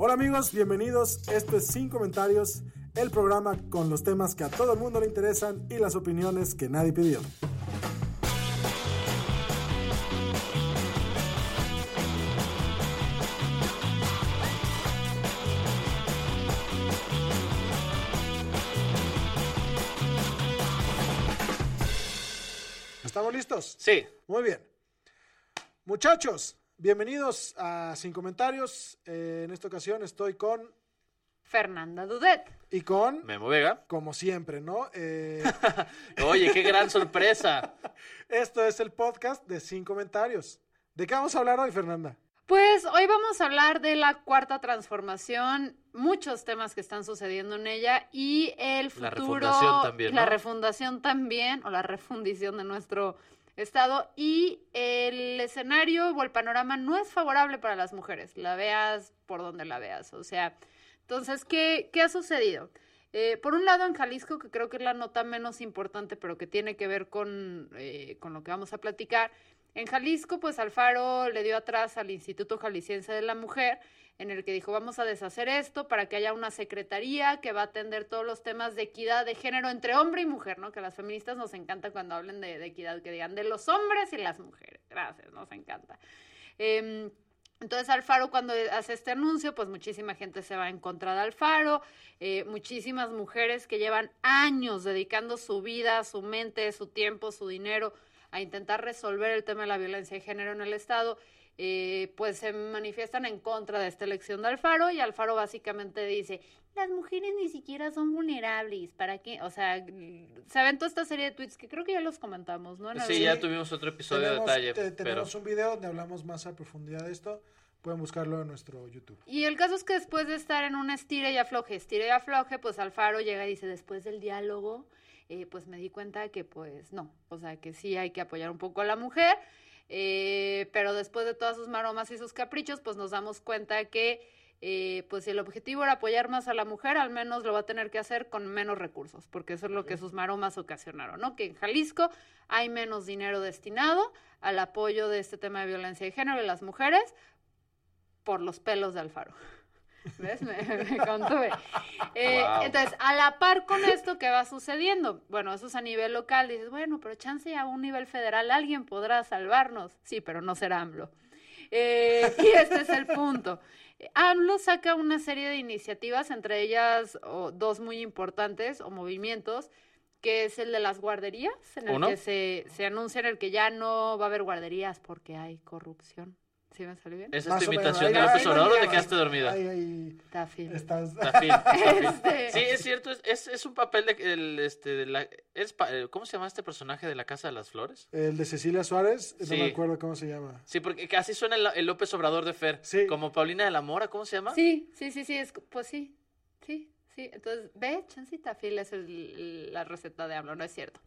Hola amigos, bienvenidos. Esto es Sin Comentarios, el programa con los temas que a todo el mundo le interesan y las opiniones que nadie pidió. ¿Estamos listos? Sí. Muy bien. Muchachos, bienvenidos a Sin Comentarios. Eh, en esta ocasión estoy con Fernanda Dudet. y con, Memo Vega. como siempre, ¿no? Eh, Oye, qué gran sorpresa. esto es el podcast de Sin Comentarios. ¿De qué vamos a hablar hoy, Fernanda? Pues hoy vamos a hablar de la cuarta transformación, muchos temas que están sucediendo en ella y el La futuro, refundación también, la refundación también, o la refundición de nuestro estado y el escenario o el panorama no es favorable para las mujeres, la veas por donde la veas, o sea, entonces, ¿qué, qué ha sucedido? Eh, por un lado, en Jalisco, que creo que es la nota menos importante, pero que tiene que ver con, eh, con lo que vamos a platicar, en Jalisco, pues Alfaro le dio atrás al Instituto Jalisciense de la Mujer, en el que dijo, vamos a deshacer esto para que haya una secretaría que va a atender todos los temas de equidad de género entre hombre y mujer, ¿no? Que a las feministas nos encanta cuando hablen de, equidad, que digan de los hombres y las mujeres. Gracias, nos encanta. Em, entonces Alfaro cuando hace este anuncio, pues muchísima gente se va en contra de Alfaro, eh, muchísimas mujeres que llevan años dedicando su vida, su mente, su tiempo, su dinero a intentar resolver el tema de la violencia de género en el Estado, eh, pues se manifiestan en contra de esta elección de Alfaro y Alfaro básicamente dice, las mujeres ni siquiera son vulnerables, ¿para qué? O sea, se aventó esta serie de tweets que creo que ya los comentamos, ¿no? Sí, ya tuvimos otro episodio tenemos, de detalle, te- pero tenemos un video donde hablamos más a profundidad de esto. Pueden buscarlo en nuestro YouTube. Y el caso es que después de estar en un estire y afloje, estire y afloje, pues Alfaro llega y dice, después del diálogo, eh, pues me di cuenta que pues no, o sea, que sí hay que apoyar un poco a la mujer, eh, pero después de todas sus maromas y sus caprichos, pues nos damos cuenta que eh, pues si el objetivo era apoyar más a la mujer, al menos lo va a tener que hacer con menos recursos, porque eso es lo que sus maromas ocasionaron, ¿no? Que en Jalisco hay menos dinero destinado al apoyo de este tema de violencia de género y las mujeres por los pelos de Alfaro. ¿Ves? Me, me contuve. Eh, Wow. Entonces, a la par con esto, ¿qué va sucediendo? Bueno, eso es a nivel local. Dices, bueno, pero chance a un nivel federal alguien podrá salvarnos. Sí, pero no será AMLO. Eh, y este es el punto. AMLO saca una serie de iniciativas, entre ellas dos muy importantes o movimientos, que es el de las guarderías, en el ¿Uno? que se, se anuncia en el que ya no va a haber guarderías porque hay corrupción. ¿Sí me salió bien? ¿es imitación Ahí de va Obrador o te quedaste dormida? Ahí, ahí Está fin. estás. Tafil, tafil. Este- Sí, es cierto, es, es, es un papel de, el, este, de la... Es, eh, ¿Cómo se llama este personaje de la Casa de las Flores? El de Cecilia Suárez, no Sí. me acuerdo cómo se llama. Sí, porque así suena el, el López Obrador de Fer. Sí. Como Paulina de la Mora, ¿cómo se llama? Sí, sí, sí, sí, es, pues sí, sí, sí. Entonces, ve, chancita fil es el- la receta de AMLO, no es cierto.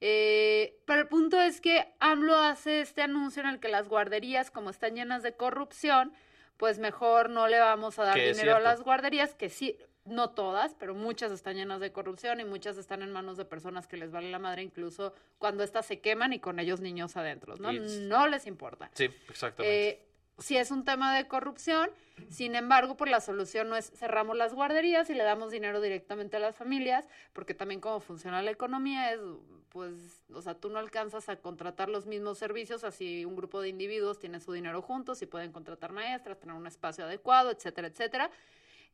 Eh, pero el punto es que AMLO hace este anuncio en el que las guarderías, como están llenas de corrupción, pues mejor no le vamos a dar dinero a las guarderías, que sí, no todas, pero muchas están llenas de corrupción y muchas están en manos de personas que les vale la madre incluso cuando éstas se queman y con ellos niños adentro, ¿no? No les importa. Sí, exactamente. Eh, sí es un tema de corrupción, sin embargo, pues la solución no es cerramos las guarderías y le damos dinero directamente a las familias, porque también como funciona la economía es, pues, o sea, tú no alcanzas a contratar los mismos servicios, así un grupo de individuos tiene su dinero juntos y pueden contratar maestras, tener un espacio adecuado, etcétera, etcétera.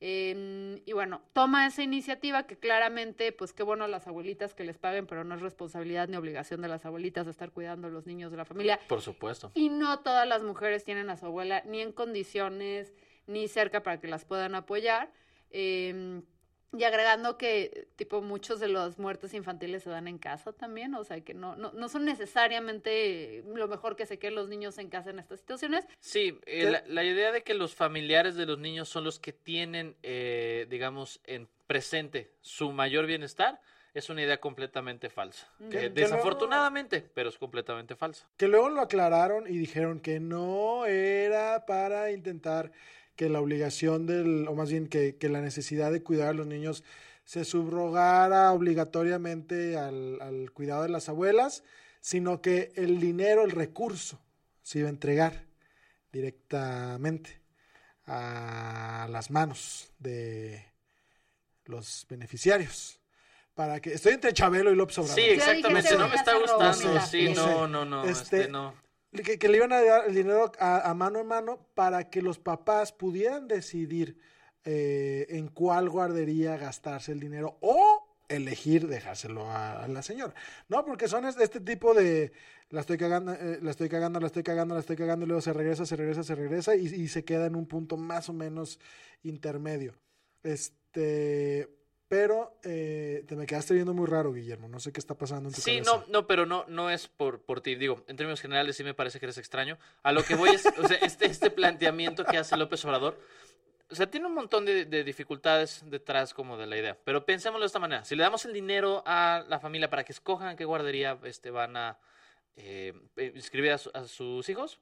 Eh, y bueno, toma esa iniciativa que claramente, pues qué bueno a las abuelitas que les paguen, pero no es responsabilidad ni obligación de las abuelitas estar cuidando a los niños de la familia. Por supuesto. Y no todas las mujeres tienen a su abuela ni en condiciones ni cerca para que las puedan apoyar. Eh, Y agregando que, tipo, muchos de los muertes infantiles se dan en casa también, o sea, que no, no, no son necesariamente lo mejor que se queden los niños en casa en estas situaciones. Sí, eh, la, la idea de que los familiares de los niños son los que tienen, eh, digamos, en presente su mayor bienestar, es una idea completamente falsa. Que- que luego- desafortunadamente, pero es completamente falsa. Que luego lo aclararon y dijeron que no era para intentar que la obligación del, o más bien que, que la necesidad de cuidar a los niños se subrogara obligatoriamente al, al cuidado de las abuelas, sino que el dinero, el recurso, se iba a entregar directamente a las manos de los beneficiarios. Para que, estoy entre Chabelo y López Obrador. Sí, exactamente. No me está gustando. Sí, no, sé. no, no. Este, Este, no. Que, le iban a dar el dinero a, mano en mano para que los papás pudieran decidir eh, en cuál guardería gastarse el dinero o elegir dejárselo a, la señora. No, porque son es- este tipo de la estoy cagando, eh, la estoy cagando, la estoy cagando, la estoy cagando, y luego se regresa, se regresa, se regresa y, y se queda en un punto más o menos intermedio. Este, pero eh, te me quedaste viendo muy raro, Guillermo. No sé qué está pasando en tu Sí, cabeza. no, no, pero no, no es por, por ti. Digo, en términos generales sí me parece que eres extraño. A lo que voy es, o sea, este, este planteamiento que hace López Obrador, o sea, tiene un montón de, de dificultades detrás como de la idea. Pero pensémoslo de esta manera. Si le damos el dinero a la familia para que escojan qué guardería este, van a eh, eh, inscribir a, su- a sus hijos,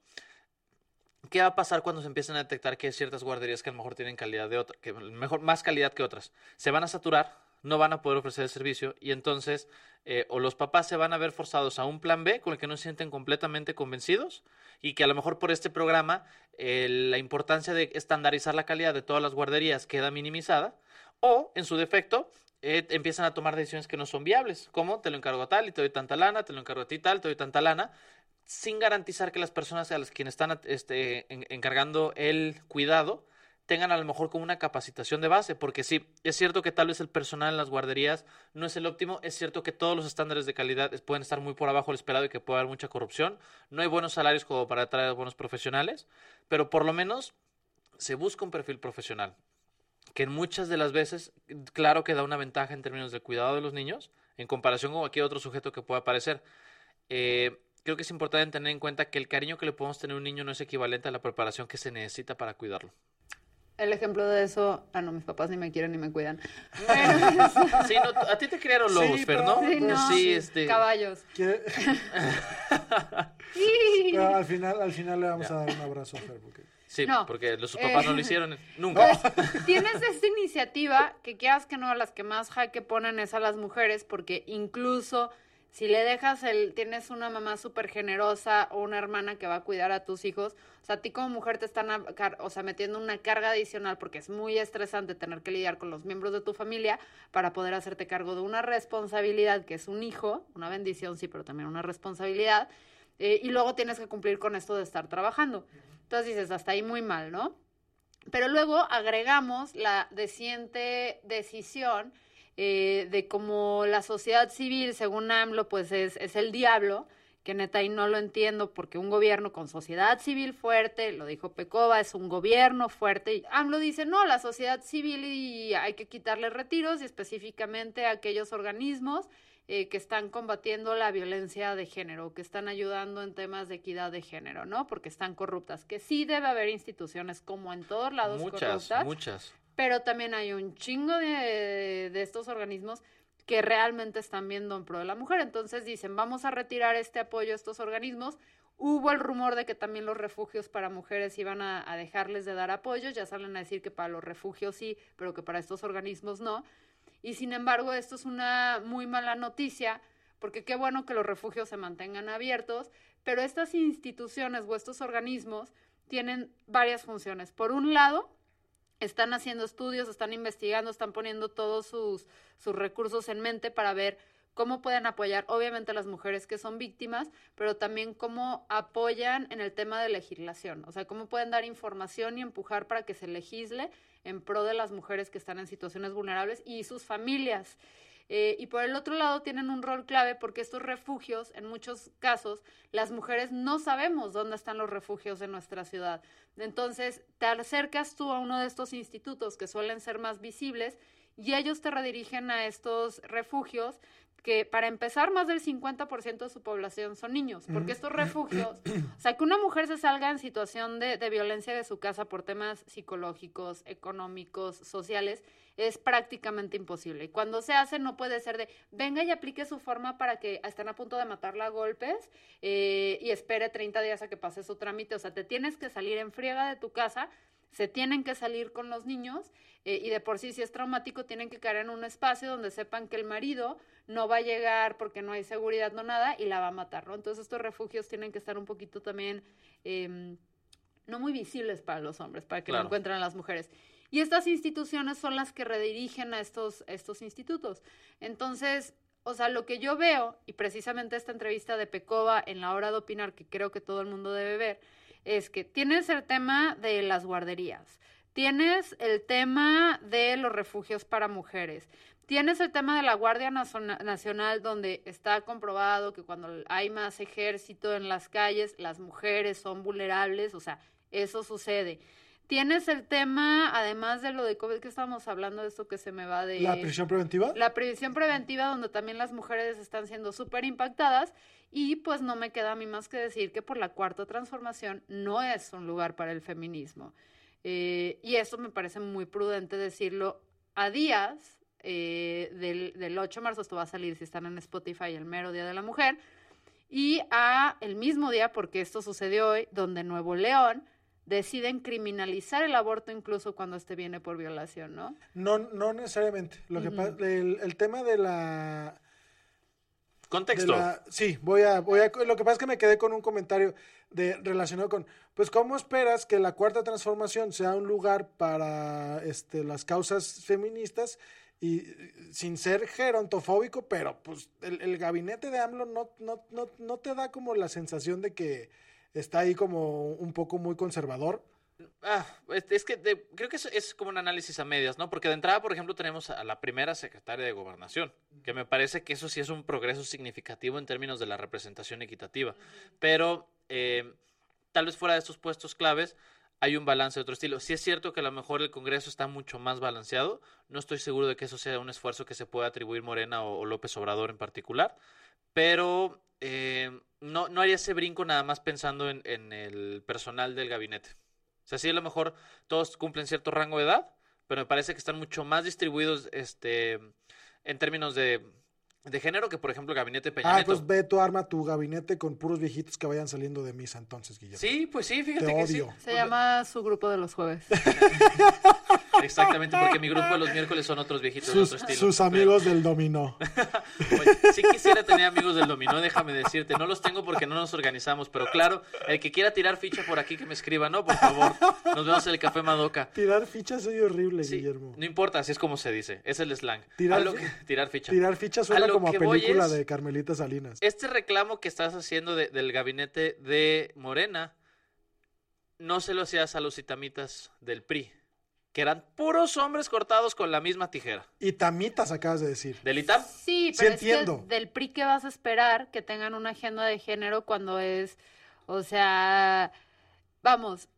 ¿Qué va a pasar cuando se empiecen a detectar que hay ciertas guarderías que a lo mejor tienen calidad de otra, que mejor, más calidad que otras? Se van a saturar, no van a poder ofrecer el servicio y entonces eh, o los papás se van a ver forzados a un plan B con el que no se sienten completamente convencidos y que a lo mejor por este programa eh, la importancia de estandarizar la calidad de todas las guarderías queda minimizada o en su defecto eh, empiezan a tomar decisiones que no son viables, como te lo encargo a tal y te doy tanta lana, te lo encargo a ti tal, te doy tanta lana, sin garantizar que las personas a las quienes están este, en- encargando el cuidado tengan a lo mejor como una capacitación de base, porque sí, es cierto que tal vez el personal en las guarderías no es el óptimo, es cierto que todos los estándares de calidad pueden estar muy por abajo del esperado y que puede haber mucha corrupción, no hay buenos salarios como para atraer buenos profesionales, pero por lo menos se busca un perfil profesional, que muchas de las veces, claro que da una ventaja en términos de cuidado de los niños, en comparación con cualquier otro sujeto que pueda aparecer. Eh, creo que es importante tener en cuenta que el cariño que le podemos tener a un niño no es equivalente a la preparación que se necesita para cuidarlo. El ejemplo de eso, ah, no, mis papás ni me quieren ni me cuidan. Sí, no, a ti te criaron Sí, lobos, pero- pero no. sí, no, Sí, este. caballos. Sí. Pero al final, al final le vamos a dar un abrazo a Fer, porque Sí, No. porque los sus papás Eh. no lo hicieron nunca. Tienes esta iniciativa que quieras que no, a las que más jaque ponen es a las mujeres, porque incluso si le dejas el, tienes una mamá súper generosa o una hermana que va a cuidar a tus hijos, o sea, a ti como mujer te están, o sea, metiendo una carga adicional porque es muy estresante tener que lidiar con los miembros de tu familia para poder hacerte cargo de una responsabilidad que es un hijo, una bendición sí, pero también una responsabilidad, eh, y luego tienes que cumplir con esto de estar trabajando. Entonces dices, hasta ahí muy mal, ¿no? Pero luego agregamos la reciente decisión eh, de cómo la sociedad civil, según AMLO, pues es, es el diablo, que neta ahí no lo entiendo, porque un gobierno con sociedad civil fuerte, lo dijo Pecova, es un gobierno fuerte, y AMLO dice, no, la sociedad civil y hay que quitarle retiros, y específicamente a aquellos organismos eh, que están combatiendo la violencia de género, que están ayudando en temas de equidad de género, ¿no? Porque están corruptas, que sí debe haber instituciones como en todos lados Muchas, corruptas, muchas. Pero también hay un chingo de, de estos organismos que realmente están viendo en pro de la mujer. Entonces dicen, vamos a retirar este apoyo a estos organismos. Hubo el rumor de que también los refugios para mujeres iban a, a dejarles de dar apoyo. Ya salen a decir que para los refugios sí, pero que para estos organismos no. Y sin embargo, esto es una muy mala noticia, porque qué bueno que los refugios se mantengan abiertos, pero estas instituciones o estos organismos tienen varias funciones. Por un lado, están haciendo estudios, están investigando, están poniendo todos sus, sus recursos en mente para ver cómo pueden apoyar, obviamente, a las mujeres que son víctimas, pero también cómo apoyan en el tema de legislación, o sea, cómo pueden dar información y empujar para que se legisle en pro de las mujeres que están en situaciones vulnerables y sus familias. Eh, y por el otro lado tienen un rol clave porque estos refugios, en muchos casos, las mujeres no sabemos dónde están los refugios de nuestra ciudad. Entonces, te acercas tú a uno de estos institutos que suelen ser más visibles y ellos te redirigen a estos refugios que para empezar más del 50% de su población son niños, porque estos refugios, o sea, que una mujer se salga en situación de, de, violencia de su casa por temas psicológicos, económicos, sociales, es prácticamente imposible. Y cuando se hace no puede ser de, venga y aplique su forma para que estén a punto de matarla a golpes eh, y espere 30 días a que pase su trámite, o sea, te tienes que salir en friega de tu casa se tienen que salir con los niños eh, y de por sí si es traumático tienen que caer en un espacio donde sepan que el marido no va a llegar porque no hay seguridad, no nada, y la va a matar, ¿no? Entonces estos refugios tienen que estar un poquito también, eh, no muy visibles para los hombres, para que Claro. lo encuentren las mujeres. Y estas instituciones son las que redirigen a estos, estos institutos. Entonces, o sea, lo que yo veo, y precisamente esta entrevista de Pecova en la hora de opinar, que creo que todo el mundo debe ver, es que tienes el tema de las guarderías, tienes el tema de los refugios para mujeres, tienes el tema de la Guardia Naciona- Nacional, donde está comprobado que cuando hay más ejército en las calles, las mujeres son vulnerables, o sea, eso sucede. Tienes el tema, además de lo de COVID que estábamos hablando, de esto que se me va de... ¿La prisión preventiva? La previsión preventiva, donde también las mujeres están siendo súper impactadas. Y pues no me queda a mí más que decir que por la cuarta transformación no es un lugar para el feminismo. Eh, y eso me parece muy prudente decirlo a días eh, del, del 8 de marzo, esto va a salir si están en Spotify el mero Día de la Mujer, y a el mismo día, porque esto sucedió hoy, donde Nuevo León deciden criminalizar el aborto incluso cuando este viene por violación, ¿no? No, no necesariamente. Lo que pasa, el, el tema de la, Contexto. sí, voy a, voy a, lo que pasa es que me quedé con un comentario de relacionado con, pues, ¿cómo esperas que la cuarta transformación sea un lugar para, este, las causas feministas y sin ser gerontofóbico, pero, pues, el, el gabinete de AMLO no, no, no, no te da como la sensación de que está ahí como un poco muy conservador. Ah, es, es que creo que es, como un análisis a medias, ¿no? Porque de entrada, por ejemplo, tenemos a la primera secretaria de Gobernación, que me parece que eso sí es un progreso significativo en términos de la representación equitativa. Pero eh, tal vez fuera de estos puestos claves hay un balance de otro estilo. Sí es cierto que a lo mejor el Congreso está mucho más balanceado. No estoy seguro de que eso sea un esfuerzo que se pueda atribuir Morena o, López Obrador en particular. Pero eh, no, haría ese brinco nada más pensando en, en el personal del gabinete. O sea, sí, a lo mejor todos cumplen cierto rango de edad, pero me parece que están mucho más distribuidos este, en términos de, de género que, por ejemplo, el gabinete Peña Ah, pues ve tu arma tu gabinete con puros viejitos que vayan saliendo de misa entonces, Guillermo. Sí, pues sí, fíjate Te que sí. odio. Se llama su grupo de los jueves. Exactamente, porque mi grupo de los miércoles son otros viejitos de otro estilo. sus Pero, amigos del dominó. oye, sí quisiera tener amigos del dominó, déjame decirte. No los tengo porque no nos organizamos, pero claro, el que quiera tirar ficha por aquí que me escriba, ¿no? Por favor, nos vemos en el Café Madoka. Tirar fichas soy horrible, Sí, Guillermo. no importa, así es como se dice, es el slang. Tirar A que- tirar ficha. Tirar fichas A suena como a película es- de Carmelita Salinas. Este reclamo que estás haciendo de- del gabinete de Morena, no se lo hacías a los itamitas del PRI, que eran puros hombres cortados con la misma tijera. Y tamitas acabas de decir. ¿Del ITAM? Sí, Sí pero entiendo. que del PRI que vas a esperar que tengan una agenda de género cuando es, o sea, vamos,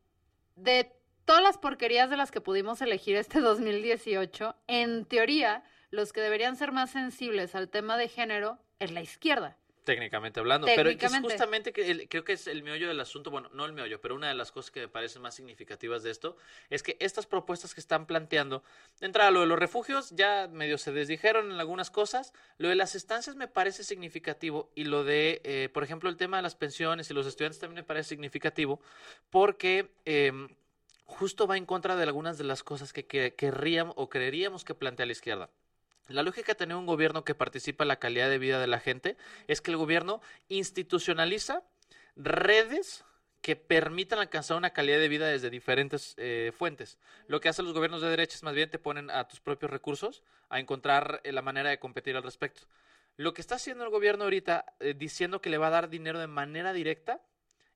de todas las porquerías de las que pudimos elegir este 2018, en teoría, los que deberían ser más sensibles al tema de género es la izquierda. Técnicamente hablando, pero es justamente que el- creo que es el meollo del asunto, bueno, no el meollo, pero una de las cosas que me parecen más significativas de esto es que estas propuestas que están planteando, de entrada lo de los refugios ya medio se desdijeron en algunas cosas, lo de las estancias me parece significativo y lo de, eh, por ejemplo, el tema de las pensiones y los estudiantes también me parece significativo porque em, justo va en contra de algunas de las cosas que, que querríamos o creeríamos que plantea la izquierda. La lógica de tener un gobierno que participa en la calidad de vida de la gente es que el gobierno institucionaliza redes que permitan alcanzar una calidad de vida desde diferentes eh, fuentes. Lo que hacen los gobiernos de derecha es más bien te ponen a tus propios recursos a encontrar eh, la manera de competir al respecto. Lo que está haciendo el gobierno ahorita eh, diciendo que le va a dar dinero de manera directa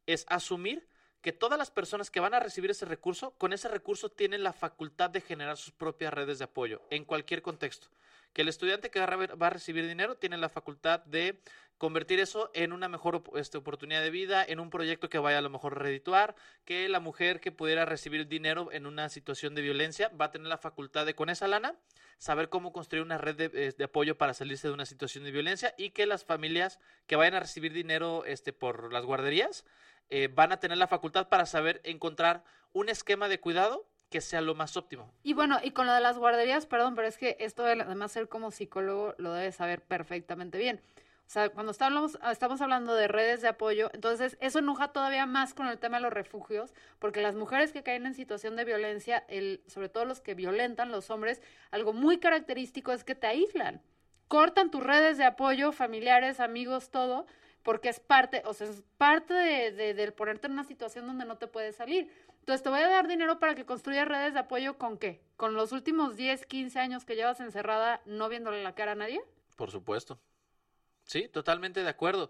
es asumir que todas las personas que van a recibir ese recurso, con ese recurso tienen la facultad de generar sus propias redes de apoyo en cualquier contexto. Que el estudiante que va a recibir dinero tiene la facultad de convertir eso en una mejor este, oportunidad de vida, en un proyecto que vaya a lo mejor a redituar, que la mujer que pudiera recibir dinero en una situación de violencia va a tener la facultad de con esa lana saber cómo construir una red de, de apoyo para salirse de una situación de violencia y que las familias que vayan a recibir dinero este, por las guarderías eh, van a tener la facultad para saber encontrar un esquema de cuidado que sea lo más óptimo. Y bueno, y con lo de las guarderías, perdón, pero es que esto de- además ser como psicólogo lo debes saber perfectamente bien. O sea, cuando estamos, estamos hablando de redes de apoyo, entonces eso enoja todavía más con el tema de los refugios, porque las mujeres que caen en situación de violencia, el, sobre todo los que violentan, los hombres, algo muy característico es que te aíslan. Cortan tus redes de apoyo, familiares, amigos, todo, porque es parte, o sea, es parte de, de- ponerte en una situación donde no te puedes salir. Entonces te voy a dar dinero para que construyas redes de apoyo con qué? ¿Con los últimos 10, 15 años que llevas encerrada no viéndole la cara a nadie? Por supuesto. Sí, totalmente de acuerdo.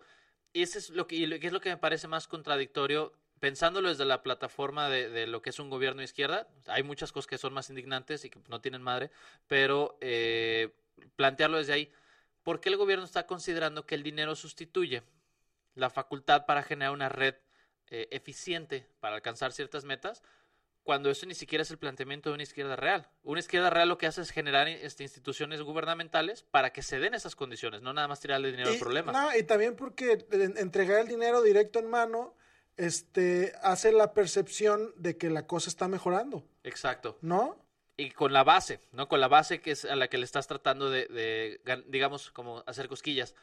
Y ese es lo que, y es lo que me parece más contradictorio, pensándolo desde la plataforma de, lo que es un gobierno izquierda. Hay muchas cosas que son más indignantes y que no tienen madre, pero eh, plantearlo desde ahí. ¿Por qué el gobierno está considerando que el dinero sustituye la facultad para generar una red eh, eficiente para alcanzar ciertas metas? cuando eso ni siquiera es el planteamiento de una izquierda real. Una izquierda real lo que hace es generar este, instituciones gubernamentales para que se den esas condiciones, no nada más tirarle dinero al problema. no, y también porque en- entregar el dinero directo en mano este, hace la percepción de que la cosa está mejorando, Exacto. ¿no? Y con la base, ¿no? Con la base que es a la que le estás tratando de, de digamos, como hacer cosquillas.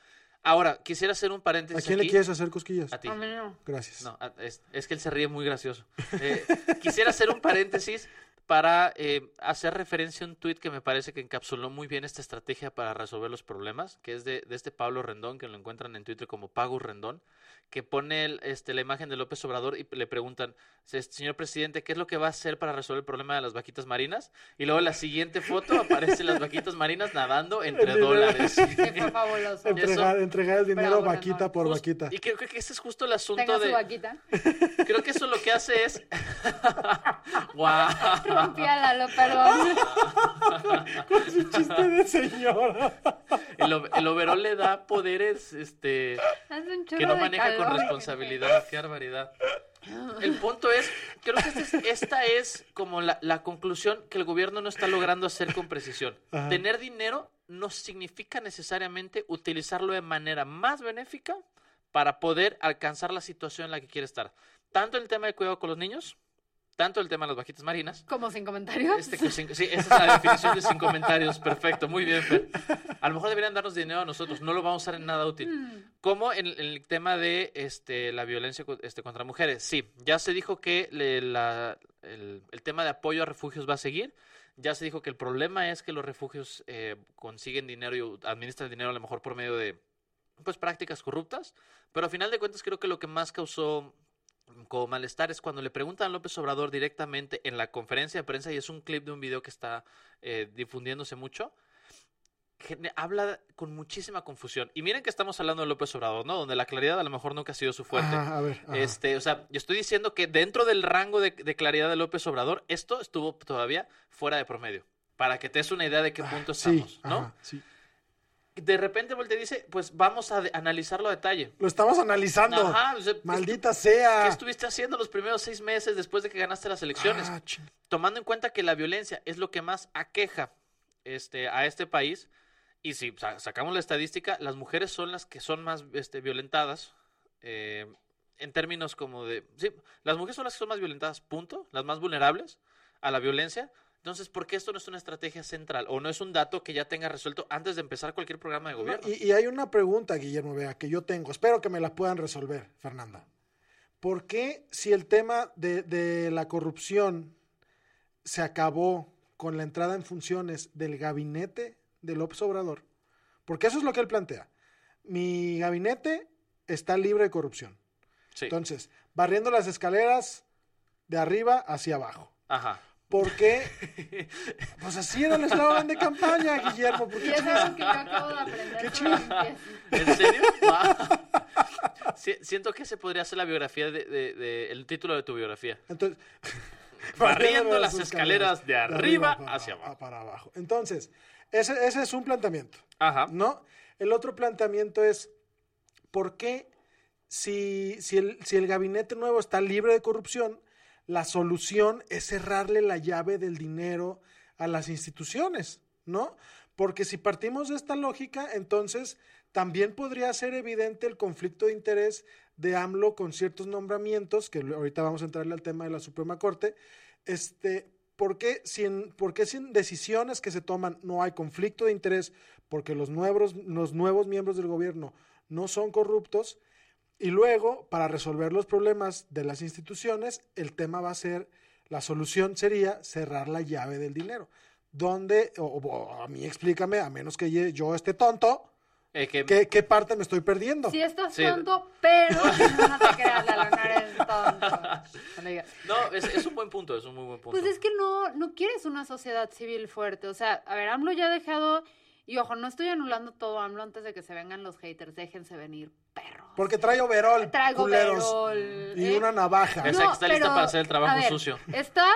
Ahora, quisiera hacer un ¿A paréntesis quién aquí. le quieres hacer cosquillas? A ti. A mí no. Gracias. No, a- es, es que él se ríe muy gracioso. Eh, quisiera hacer un paréntesis para eh, hacer referencia a un tuit que me parece que encapsuló muy bien esta estrategia para resolver los problemas, que es de, de este Pablo Rendón, que lo encuentran en Twitter como Pagus Rendón, que pone el- este, la imagen de López Obrador y le preguntan, "Se- señor presidente, ¿qué es lo que va a hacer para resolver el problema de las vaquitas marinas? Y luego en la siguiente foto aparecen las vaquitas marinas nadando entre dólares. Fue fabuloso. Entregar, entregar el dinero Bravo, vaquita Rendón. por Just- vaquita. Y creo que ese es justo el asunto Tenga su de... vaquita. Creo que eso lo que hace es... ¡Guau! Rompiálalo, perdón. Es un chiste de señora. El, el overol le da poderes este, que no maneja con responsabilidad. Qué barbaridad. El punto es, creo que este es- esta es como la, la conclusión que el gobierno no está logrando hacer con precisión. Ajá. Tener dinero no significa necesariamente utilizarlo de manera más benéfica para poder alcanzar la situación en la que quiere estar. Tanto el tema de cuidado con los niños, tanto el tema de las vaquitas marinas, Como sin comentarios. este, cinco- sí, esa es la definición de sin comentarios. Perfecto, muy bien, Fer. A lo mejor deberían darnos dinero a nosotros, no lo vamos a usar en nada útil. Mm. Como en, en el tema de este, la violencia este, contra mujeres. Sí, ya se dijo que le- la- el, el tema de apoyo a refugios va a seguir. Ya se dijo que el problema es que los refugios eh, consiguen dinero y administran dinero a lo mejor por medio de pues prácticas corruptas. Pero a final de cuentas creo que lo que más causó como malestar es cuando le preguntan a López Obrador directamente en la conferencia de prensa y es un clip de un video que está eh, difundiéndose mucho. Habla con muchísima confusión. Y miren que estamos hablando de López Obrador, ¿no? Donde la claridad a lo mejor nunca ha sido su fuerte. Ajá, a ver. ajá. Este, o sea, yo estoy diciendo que dentro del rango de, de claridad de López Obrador, esto estuvo todavía fuera de promedio. Para que te des una idea de qué punto Ah, sí, estamos, ¿no? ajá, sí. De repente y dice, pues vamos a analizarlo a detalle. Lo estamos analizando. Ajá, o sea, ¿qué Maldita sea. ¿Qué estuviste haciendo los primeros seis meses después de que ganaste las elecciones? Ah. Tomando en cuenta que la violencia es lo que más aqueja este, a este país, y si sa- sacamos la estadística, las mujeres son las que son más este, violentadas, eh, en términos como de... Sí, las mujeres son las que son más violentadas, punto, las más vulnerables a la violencia. Entonces, ¿por qué esto no es una estrategia central o no es un dato que ya tenga resuelto antes de empezar cualquier programa de No, gobierno? y, y hay una pregunta, Guillermo Vea, que yo tengo. Espero que me la puedan resolver, Fernanda. ¿Por qué si el tema de, de la corrupción se acabó con la entrada en funciones del gabinete de López Obrador? Porque eso es lo que él plantea. Mi gabinete está libre de corrupción. Sí, Entonces, barriendo las escaleras de arriba hacia abajo. ajá. ¿Por qué? Pues así era el eslogan de campaña, Guillermo. ¿Por Y qué es algo que yo acabo de aprender. Qué chido. ¿En serio? Si- siento que ese podría ser la biografía de, de- de- el título de tu biografía. Entonces, Barriendo las escaleras de arriba para hacia aba- abajo. Para abajo. Entonces, ese, ese es un planteamiento, Ajá. ¿no? El otro planteamiento es, ¿por qué si, si, el, si el gabinete nuevo está libre de corrupción, la solución es cerrarle la llave del dinero a las instituciones, ¿no? Porque si partimos de esta lógica, entonces también podría ser evidente el conflicto de interés de AMLO con ciertos nombramientos, que ahorita vamos a entrarle al tema de la Suprema Corte, este, ¿por qué, sin, ¿por qué sin decisiones que se toman no hay conflicto de interés? Porque los nuevos, los nuevos miembros del gobierno no son corruptos. Y luego, para resolver los problemas de las instituciones, el tema va a ser, la solución sería cerrar la llave del dinero. Donde, o, o a mí explícame, a menos que yo esté tonto, Eh, que- ¿qué, qué parte me estoy perdiendo? Sí estás Sí. tonto, pero no te creas, Lalo, no eres tonto. No es un buen punto, es un muy buen punto. Pues es que no, no quieres una sociedad civil fuerte. O sea, a ver, AMLO ya ha dejado. Y ojo, no estoy anulando todo AMLO antes de que se vengan los haters. Déjense venir, perros. Porque trae overol, Traigo culeros, overol, y ¿eh? una navaja. Esa que está lista para hacer el trabajo ver, sucio. Estás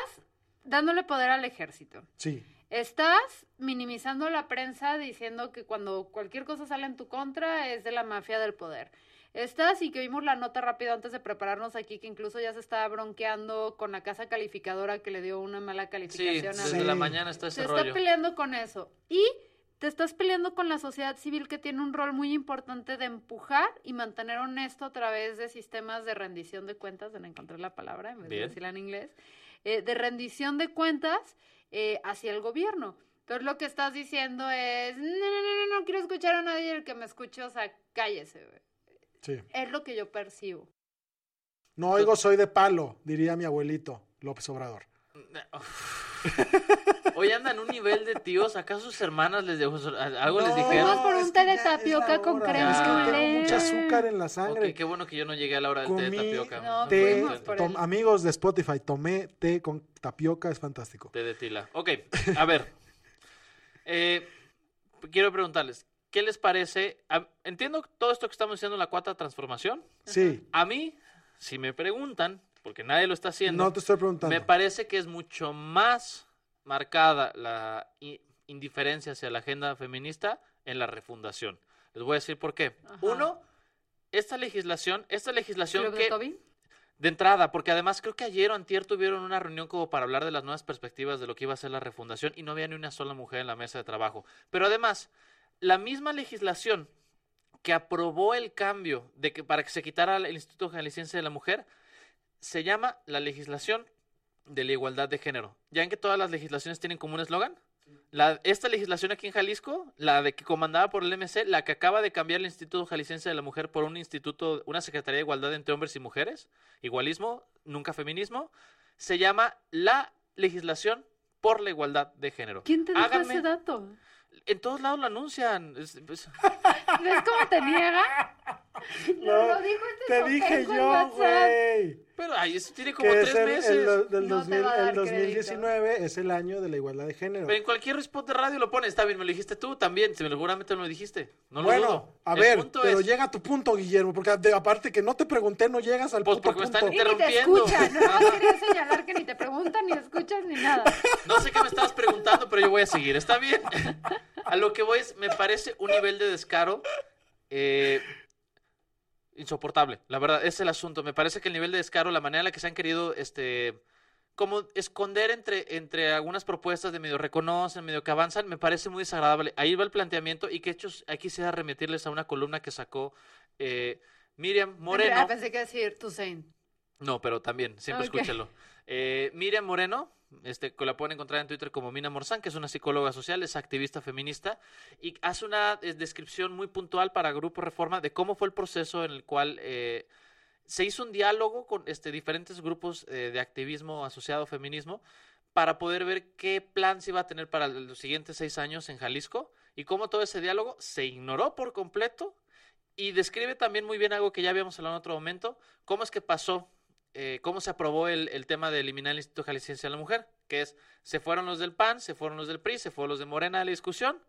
dándole poder al ejército. Sí. Estás minimizando la prensa diciendo que cuando cualquier cosa sale en tu contra es de la mafia del poder. Estás y que vimos la nota rápida antes de prepararnos aquí que incluso ya se estaba bronqueando con la casa calificadora que le dio una mala Sí, calificación a desde Sí. la mañana está ese se rollo. está peleando con eso. Y te estás peleando con la sociedad civil que tiene un rol muy importante de empujar y mantener honesto a través de sistemas de rendición de cuentas, de no encontrar la palabra, en vez de Bien. decirla en inglés, eh, de rendición de cuentas eh, hacia el gobierno. Entonces lo que estás diciendo es, no, no, no, no, no quiero escuchar a nadie el que me escuche, o sea, cállese. güey". Sí. Es lo que yo percibo. No oigo, soy de palo, diría mi abuelito López Obrador. Hoy andan un nivel de tíos. ¿Acaso sus hermanas les dejó algo les dijeron? Vamos por un té de tapioca con crema Es que tengo brulee. mucha azúcar en la sangre. Ok, qué bueno que yo no llegué a la hora del té de Comí tapioca. No, té, tom- amigos de Spotify, tomé té con tapioca, es fantástico. Té de tila. Ok, a ver. Eh, quiero preguntarles, ¿qué les parece? A- entiendo todo esto que estamos diciendo en la cuarta transformación. Sí, A mí, si me preguntan, porque nadie lo está haciendo, no te estoy preguntando. me parece que es mucho más marcada la indiferencia hacia la agenda feminista en la refundación. Les voy a decir por qué. Ajá. Uno, esta legislación, esta legislación ¿Club de que Toby? de entrada, porque además creo que ayer o antier tuvieron una reunión como para hablar de las nuevas perspectivas de lo que iba a ser la refundación y no había ni una sola mujer en la mesa de trabajo. Pero además, la misma legislación que aprobó el cambio de que para que se quitara el Instituto Jalisciense de la Mujer se llama la legislación de la igualdad de género. Ya en que todas las legislaciones tienen como un eslogan. La, esta legislación aquí en Jalisco, la de que comandada por el MC, la que acaba de cambiar el Instituto Jalisciense de la Mujer por un instituto, una Secretaría de Igualdad entre hombres y mujeres, igualismo, nunca feminismo, se llama la legislación por la igualdad de género. ¿Quién te dijo Háganme- ese dato? En todos lados lo anuncian. Es- es- ¿Ves cómo te niega? No, lo dijo este te dije yo, güey. pero ay, eso tiene como Que tres el, meses. el del No te 2000 va a dar el 2019 es el año de la igualdad de género. Pero en cualquier spot de radio lo pone. Está bien, me lo dijiste tú también. Me seguramente me lo dijiste. No lo bueno, dudo. a ver, pero es- llega a tu punto, Guillermo, porque de- aparte que no te pregunté, no llegas al Pues puto porque me punto. están Y ni te Interrumpiendo. escuchan, no quería señalar que ni te preguntan, ni escuchas, ni nada. No sé qué me estabas preguntando, pero yo voy a seguir. ¿Está bien? A lo que voy es, me parece un nivel de descaro eh, insoportable. La verdad, es el asunto. Me parece que el nivel de descaro, la manera en la que se han querido, este, como esconder entre, entre algunas propuestas de medio reconocen, medio que avanzan, me parece muy desagradable. Ahí va el planteamiento y que hechos, aquí quisiera remitirles a una columna que sacó eh, Miriam Moreno. Ah, pensé que decir Toussaint. No, pero también, siempre Ok. escúchelo. Eh, Miriam Moreno, este, que la pueden encontrar en Twitter como Mina Morzán, que es una psicóloga social, es activista feminista, y hace una eh, descripción muy puntual para Grupo Reforma de cómo fue el proceso en el cual eh, se hizo un diálogo con este, diferentes grupos eh, de activismo asociado a feminismo para poder ver qué plan se iba a tener para los siguientes seis años en Jalisco y cómo todo ese diálogo se ignoró por completo. Y describe también muy bien algo que ya habíamos hablado en otro momento, cómo es que pasó, eh, cómo se aprobó el, tema de eliminar el Instituto Jalisciense de la Mujer, que es, se fueron los del PAN, se fueron los del PRI, se fueron los de Morena a la discusión.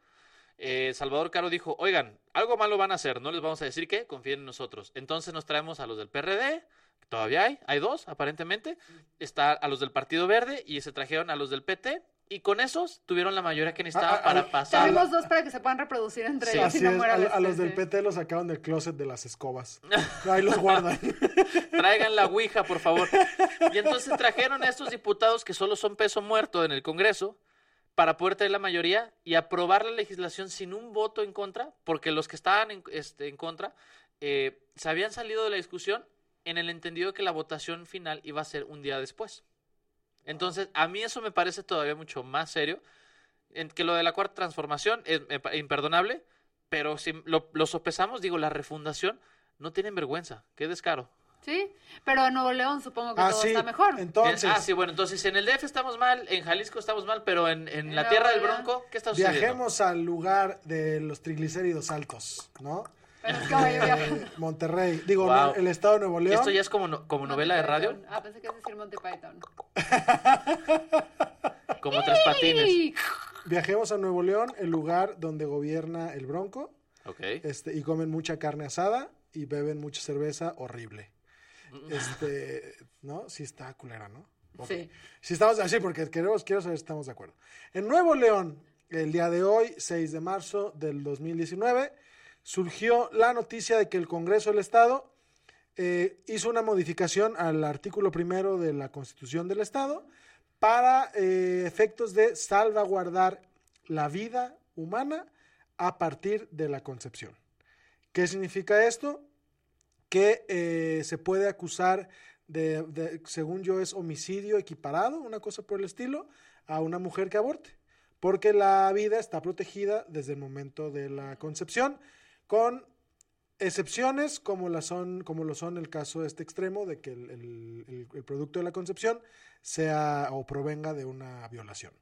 Eh, Salvador Caro dijo, oigan, algo malo van a hacer, no les vamos a decir qué, confíen en nosotros. Entonces nos traemos a los del PRD, todavía hay, hay dos aparentemente, está a los del Partido Verde y se trajeron a los del PT Y con esos tuvieron la mayoría que Ah, necesitaba ah, para ah, pasar. Tenemos dos para que se puedan reproducir entre Sí. ellos Así y no es, muera a, a los del. PT los sacaron del closet de las escobas. Ahí los guardan. Traigan la Ouija, por favor. Y entonces trajeron a estos diputados que solo son peso muerto en el Congreso para poder tener la mayoría y aprobar la legislación sin un voto en contra, porque los que estaban en, este, en contra eh, se habían salido de la discusión en el entendido de que la votación final iba a ser un día después. Entonces, a mí eso me parece todavía mucho más serio, en que lo de la cuarta transformación es imperdonable, pero si lo, lo sopesamos, digo, la refundación, no tienen vergüenza, qué descaro. Sí, pero en Nuevo León supongo que Ah, todo sí. está mejor. Entonces, ah, sí, bueno, entonces en el DF estamos mal, en Jalisco estamos mal, pero en, en la tierra del. Bronco, ¿qué está sucediendo? viajemos al lugar de los triglicéridos altos, ¿no? Pero es Monterrey, digo, Wow. no, el estado de Nuevo León. Esto ya es como, no- como novela de radio, Python. Ah, pensé que es decir Monty Python. como tres patines. Viajemos a Nuevo León, el lugar donde gobierna el Bronco, Ok. este, y comen mucha carne asada y beben mucha cerveza horrible. Mm. Este, ¿no? Sí está culera, ¿no? Ok. Sí. Si estamos así, porque queremos, quiero saber si estamos de acuerdo. En Nuevo León, el día de hoy, 6 de marzo del 2019, surgió la noticia de que el Congreso del Estado eh, hizo una modificación al artículo primero de la Constitución del Estado para eh, efectos de salvaguardar la vida humana a partir de la concepción. ¿Qué significa esto? Que eh, se puede acusar de, de- según yo, es homicidio equiparado, una cosa por el estilo, a una mujer que aborte, porque la vida está protegida desde el momento de la concepción, con excepciones como, la son, como lo son el caso este extremo de que el, el- el- el producto de la concepción sea o provenga de una violación.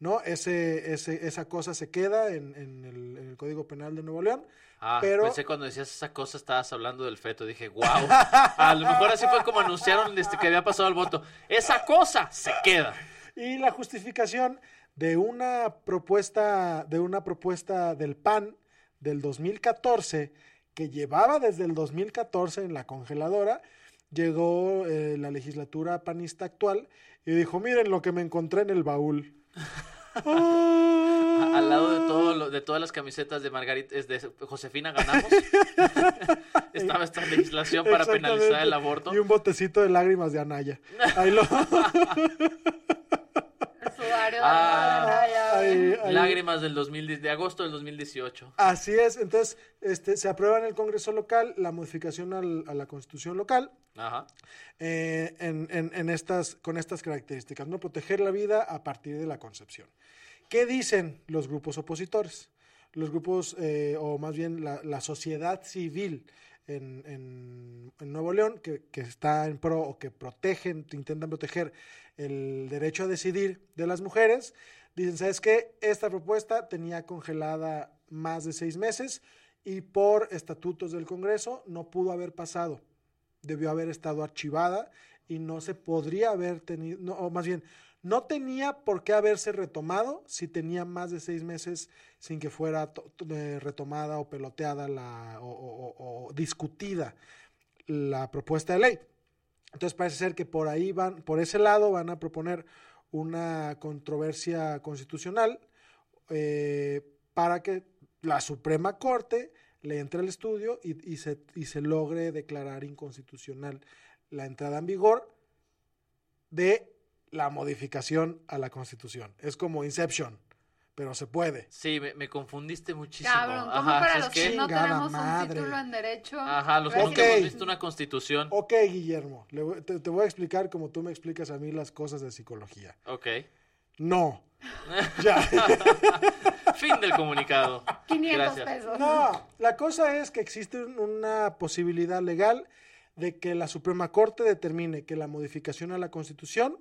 ¿no? Ese, ese, esa cosa se queda en, en el, en el Código Penal de Nuevo León. Ah, pero- pensé cuando decías esa cosa estabas hablando del feto. Dije, wow. A lo mejor así fue como anunciaron este, que había pasado el voto. Esa cosa se queda. Y la justificación de una propuesta, de una propuesta del PAN del 2014, que llevaba desde el 2014 en la congeladora, llegó eh, la legislatura panista actual y dijo, miren lo que me encontré en el baúl. Al lado de todo lo- de todas las camisetas de Margarita, es de Josefina ganamos. Estaba esta legislación para penalizar el aborto. Y un botecito de lágrimas de Anaya. Ahí lo... De Ah, Anaya, ahí- ahí- Lágrimas del 2010, de agosto del 2018. Así es, entonces este, se aprueba en el Congreso local la modificación al- a la constitución local Ajá. eh, en, en- en estas, con estas características, ¿no? Proteger la vida a partir de la concepción. ¿Qué dicen los grupos opositores? Los grupos, eh, o más bien la, la sociedad civil en, en- en Nuevo León, que, que está en pro o que protegen, intentan proteger el derecho a decidir de las mujeres, dicen, ¿sabes qué? Esta propuesta tenía congelada más de seis meses y por estatutos del Congreso no pudo haber pasado debió haber estado archivada y no se podría haber tenido, no, o más bien, no tenía por qué haberse retomado si tenía más de seis meses sin que fuera eh, retomada o peloteada la, o discutida la propuesta de ley. Entonces parece ser que por ahí van, por ese lado van a proponer una controversia constitucional eh, para que la Suprema Corte le entre al estudio y, y se, y se logre declarar inconstitucional la entrada en vigor de la modificación a la Constitución. Es como Inception, pero se puede. Sí, me, me confundiste muchísimo. Cabrón, ¿cómo Ajá, para ¿sabes los que no tenemos madre. un título en derecho? Ajá, los que Ok. nunca hemos visto una constitución. Ok, Guillermo, le voy- te, te voy a explicar como tú me explicas a mí las cosas de psicología. Ok. No. ya. Fin del comunicado. 500 Gracias. pesos. No, la cosa es que existe un- una posibilidad legal de que la Suprema Corte determine que la modificación a la Constitución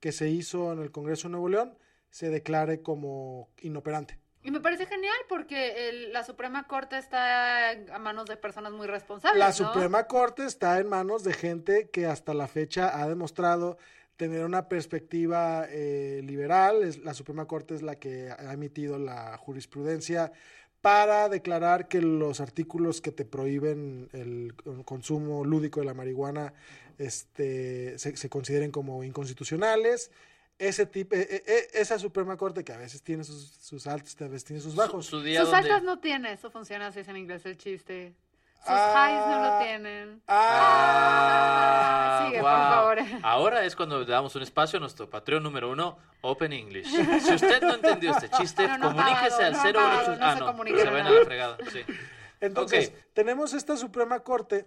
que se hizo en el Congreso de Nuevo León se declare como inoperante. Y me parece genial porque el- la Suprema Corte está a manos de personas muy responsables. La ¿no? Suprema Corte está en manos de gente que hasta la fecha ha demostrado tener una perspectiva eh, liberal. Es- la Suprema Corte es la que ha emitido la jurisprudencia para declarar que los artículos que te prohíben el consumo lúdico de la marihuana este, se, se consideren como inconstitucionales. Ese tipo, eh, eh, esa Suprema Corte que a veces tiene sus, sus altos, a veces tiene sus bajos. Su, su día Sus donde... altas no tiene, eso funciona así es en inglés el chiste. Sus Ah. highs no lo tienen. Ah, Sigue, por Guau. favor. Ahora es cuando le damos un espacio a nuestro Patreon número uno, Open English. Si usted no entendió este chiste, No, comuníquese al no ha 0800. pagado, no ah, se no, comunica se vayan a la fregada. Sí. Entonces, Ok. tenemos esta Suprema Corte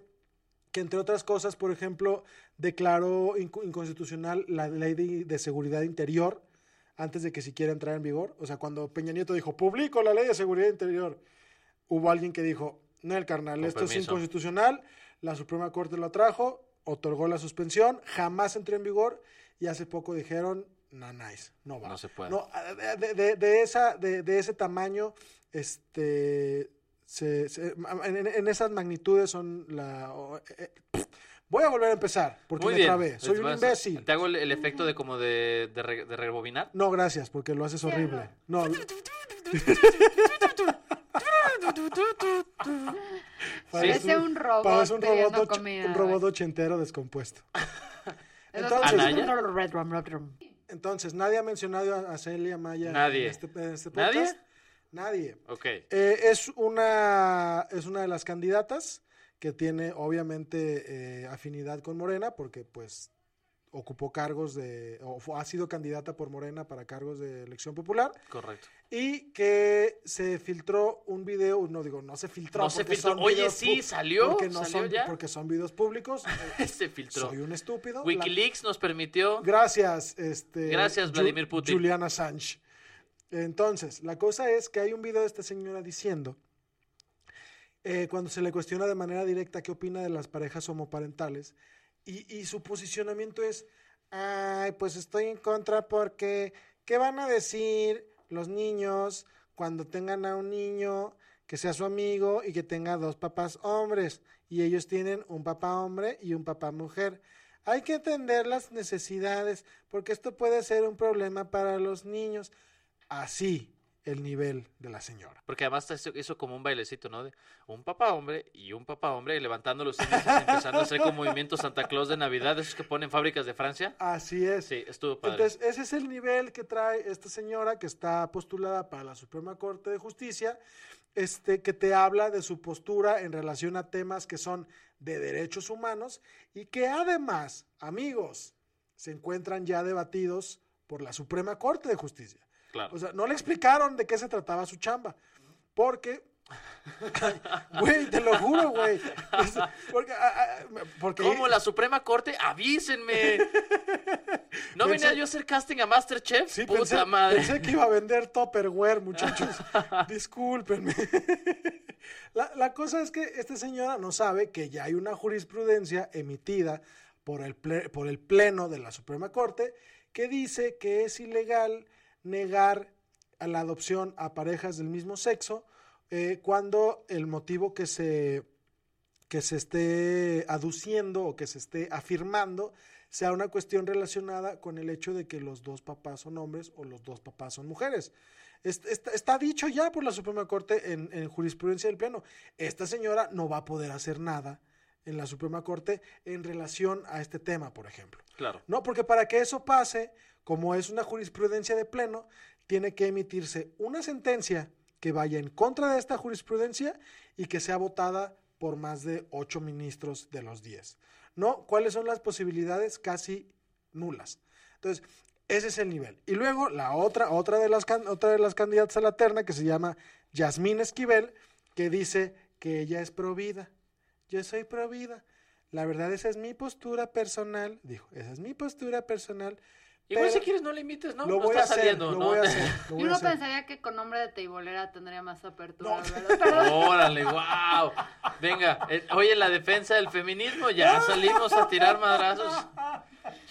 que, entre otras cosas, por ejemplo, declaró inco- inconstitucional la ley de, de seguridad interior antes de que siquiera entrara en vigor. O sea, cuando Peña Nieto dijo, publico la ley de seguridad interior, hubo alguien que dijo, no, el carnal, Con esto es inconstitucional, la Suprema Corte lo trajo, otorgó la suspensión, jamás entró en vigor y hace poco dijeron, no, nice, no va. No se puede. No, de, de- de- de esa, de, de ese tamaño, este, se- se- en, esas magnitudes son la... eh, eh, voy a volver a empezar, porque Muy me bien. trabé. Soy un imbécil. Te hago el, el efecto de como de, de, re- de rebobinar. No, gracias, porque lo haces horrible. No, Parece un robot parece un robot, pidiendo och- comida, un robot güey. ochentero descompuesto. Entonces. Entonces, nadie ha mencionado a Celia Maya Nadie. en este, en este podcast. Nadie. Ok. Eh, es, una, es una de las candidatas que tiene obviamente eh, afinidad con Morena porque pues ocupó cargos de, o ha sido candidata por Morena para cargos de elección popular Correcto. y que se filtró un video, no digo, no se filtró. No se filtró. Oye, sí, salió, Porque no salió son, ya. porque son videos públicos. Eh, Se filtró. Soy un estúpido. La- Wikileaks nos permitió. Gracias, este. Gracias, Vladimir Putin. Julian Assange. Entonces, la cosa es que hay un video de esta señora diciendo, eh, cuando se le cuestiona de manera directa qué opina de las parejas homoparentales, y, y su posicionamiento es, ay, pues estoy en contra porque, ¿qué van a decir los niños cuando tengan a un niño que sea su amigo y que tenga dos papás hombres? Y ellos tienen un papá hombre y un papá mujer. Hay que atender las necesidades porque esto puede ser un problema para los niños. Así el nivel de la señora. Porque además hizo, hizo como un bailecito, ¿no? De un papá hombre y un papá hombre levantando los índices, empezando a hacer como movimiento Santa Claus de Navidad, esos que ponen fábricas de Francia. Así es. Sí, estuvo padre. Entonces, ese es el nivel que trae esta señora que está postulada para la Suprema Corte de Justicia, este, que te habla de su postura en relación a temas que son de derechos humanos y que además, amigos, se encuentran ya debatidos por la Suprema Corte de Justicia. Claro. O sea, no le explicaron de qué se trataba su chamba. Porque, güey, te lo juro, güey. Porque, ah, ah, porque ¿Cómo la Suprema Corte? ¡Avísenme! ¿No Pensé- venía yo a hacer casting a Masterchef? Sí, ¡Puta pensé, madre! pensé que iba a vender Tupperware, muchachos. Discúlpenme. La, la cosa es que esta señora no sabe que ya hay una jurisprudencia emitida por el, por el Pleno de la Suprema Corte que dice que es ilegal negar a la adopción a parejas del mismo sexo eh, cuando el motivo que se, que se esté aduciendo o que se esté afirmando sea una cuestión relacionada con el hecho de que los dos papás son hombres o los dos papás son mujeres. Es- Está, está dicho ya por la Suprema Corte en, en jurisprudencia del Pleno. Esta señora no va a poder hacer nada en la Suprema Corte en relación a este tema, por ejemplo. Claro. No, porque para que eso pase, como es una jurisprudencia de pleno, tiene que emitirse una sentencia que vaya en contra de esta jurisprudencia y que sea votada por más de ocho ministros de los diez. ¿No? ¿Cuáles son las posibilidades? Casi nulas. Entonces, ese es el nivel. Y luego la otra, otra de las, otra de las candidatas a la terna que se llama Yasmín Esquivel, que dice que ella es provida. Yo soy provida. La verdad, esa es mi postura personal. Dijo, esa es mi postura personal. Igual pero si quieres no le imites, ¿no? lo no voy a hacer, saliendo, lo ¿no? voy a hacer. lo Y voy a uno hacer. pensaría que con nombre de teibolera tendría más apertura, No. ¿verdad? Órale, wow. Venga, eh, oye, en la defensa del feminismo ya salimos a tirar madrazos.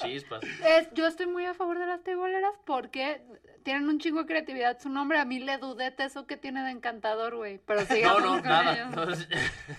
Chispas. Es- yo estoy muy a favor de las teiboleras porque tienen un chingo de creatividad. Su nombre a mí le dudete eso que tiene de encantador, güey. Pero No, sigamos no, con nada. ellos. No, es-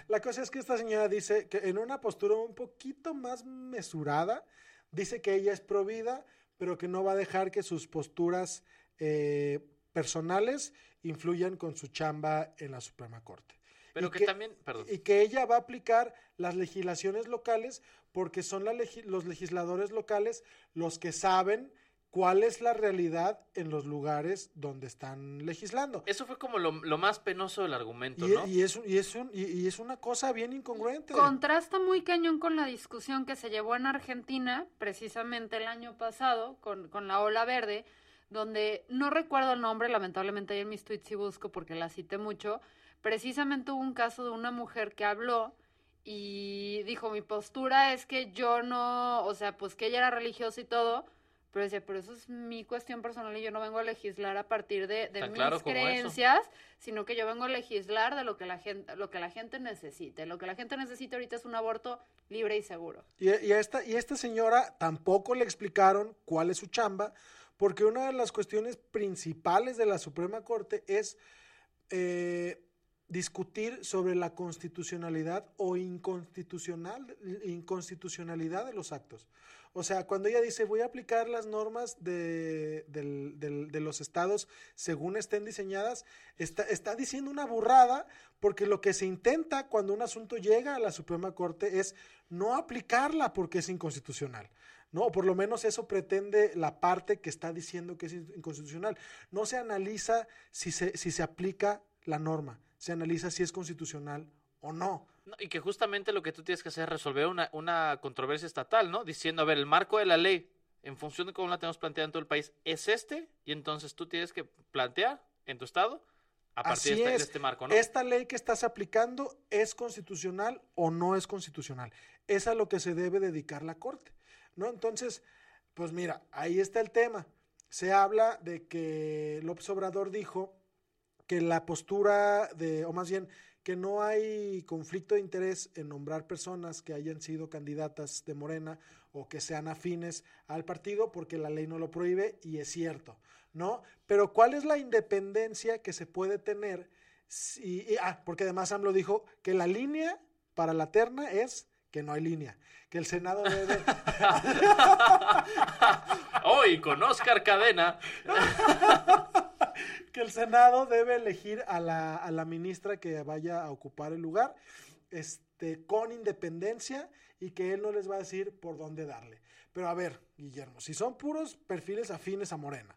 La cosa es que esta señora dice que en una postura un poquito más mesurada, dice que ella es provida, pero que no va a dejar que sus posturas eh, personales influyan con su chamba en la Suprema Corte. Pero que también, perdón. Y que ella va a aplicar las legislaciones locales porque son la legi- los legisladores locales los que saben cuál es la realidad en los lugares donde están legislando. Eso fue como lo, lo más penoso del argumento, Y, ¿no? y es, un- y, es un- y- y es una cosa bien incongruente. Contrasta muy cañón con la discusión que se llevó en Argentina, precisamente el año pasado, con, con la ola verde, donde no recuerdo el nombre, lamentablemente ahí en mis tweets sí busco porque la cité mucho. Precisamente hubo un caso de una mujer que habló y dijo, mi postura es que yo no, o sea, pues que ella era religiosa y todo, pero decía, pero eso es mi cuestión personal y yo no vengo a legislar a partir de, mis claro como eso. creencias, sino que yo vengo a legislar de lo que la gente, lo que la gente necesite. Lo que la gente necesita ahorita es un aborto libre y seguro. Y, y a esta, y a esta señora tampoco le explicaron cuál es su chamba, porque una de las cuestiones principales de la Suprema Corte es eh, discutir sobre la constitucionalidad o inconstitucional, inconstitucionalidad de los actos. O sea, cuando ella dice voy a aplicar las normas de, de los estados según estén diseñadas, está, está diciendo una burrada porque lo que se intenta cuando un asunto llega a la Suprema Corte es no aplicarla porque es inconstitucional. ¿no? Por lo menos eso pretende la parte que está diciendo que es in- inconstitucional. No se analiza si se, si se aplica la norma, se analiza si es constitucional o no. No, y que justamente lo que tú tienes que hacer es resolver una, una controversia estatal, ¿no? Diciendo, a ver, el marco de la ley, en función de cómo la tenemos planteada en todo el país, es este, y entonces tú tienes que plantear en tu estado a partir Así de, este, de es. este marco, ¿no? Esta ley que estás aplicando es constitucional o no es constitucional. Es a lo que se debe dedicar la Corte, ¿no? Entonces, pues mira, ahí está el tema. Se habla de que López Obrador dijo que la postura de, o más bien, que no hay conflicto de interés en nombrar personas que hayan sido candidatas de Morena o que sean afines al partido porque la ley no lo prohíbe y es cierto, ¿no? Pero ¿cuál es la independencia que se puede tener? Si, y- ah, porque además AMLO dijo que la línea para la terna es que no hay línea, que el Senado debe... Hoy con Oscar Cadena. que el Senado debe elegir a la, a la ministra que vaya a ocupar el lugar este, con independencia y que él no les va a decir por dónde darle. Pero a ver, Guillermo, si son puros perfiles afines a Morena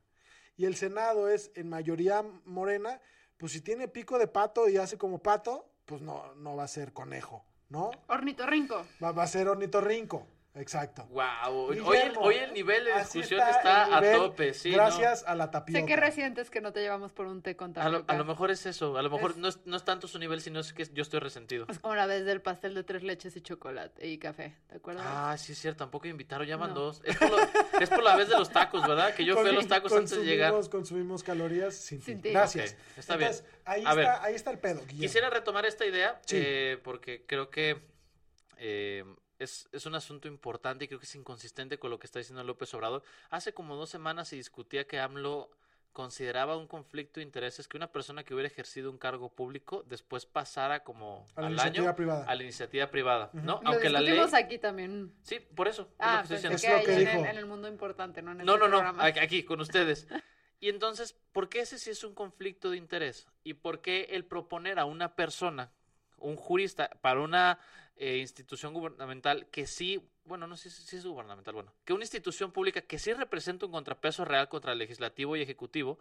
y el Senado es en mayoría Morena, pues si tiene pico de pato y hace como pato, pues no, no va a ser conejo, ¿no? Ornitorrinco. Va, va a ser ornitorrinco, exacto. Wow. Hoy, Guillermo, el, hoy el nivel de discusión está a nivel tope, sí. ¿no? Gracias a la tapioca. Sé que recientes que no te llevamos por un té con A lo, tapioca. a lo mejor es eso, a lo mejor Es- no, es, no es tanto su nivel, sino es que yo estoy resentido. Es como la vez del pastel de tres leches y chocolate y café, ¿te acuerdas? Ah, sí es cierto, tampoco invitaron, ya van No. dos. Es por, lo- es por la vez de los tacos, ¿verdad? Que yo fui a los tacos antes de llegar. Consumimos- Consumimos calorías sin, Sin ti. Gracias. Ok, está bien. Entonces, Ahí, A ver. está, ahí está el pedo, Guillermo. Quisiera retomar esta idea Sí. eh, porque creo que eh, es, es un asunto importante y creo que es inconsistente con lo que está diciendo López Obrador. Hace como dos semanas se discutía que AMLO consideraba un conflicto de intereses que una persona que hubiera ejercido un cargo público después pasara como A la al iniciativa año privada. a la iniciativa privada, ¿no? Lo Aunque la ley... aquí también. Sí, por eso. es lo Ah, que estoy pensé diciendo. que Es lo que en, el, dijo. en el mundo importante, no en No, este no, no, programa. aquí, aquí, con ustedes. Y entonces, ¿por qué ese sí es un conflicto de interés? ¿Y por qué el proponer a una persona, un jurista, para una eh, institución gubernamental que sí, bueno, no sé si es gubernamental, bueno, que una institución pública que sí representa un contrapeso real contra el legislativo y ejecutivo,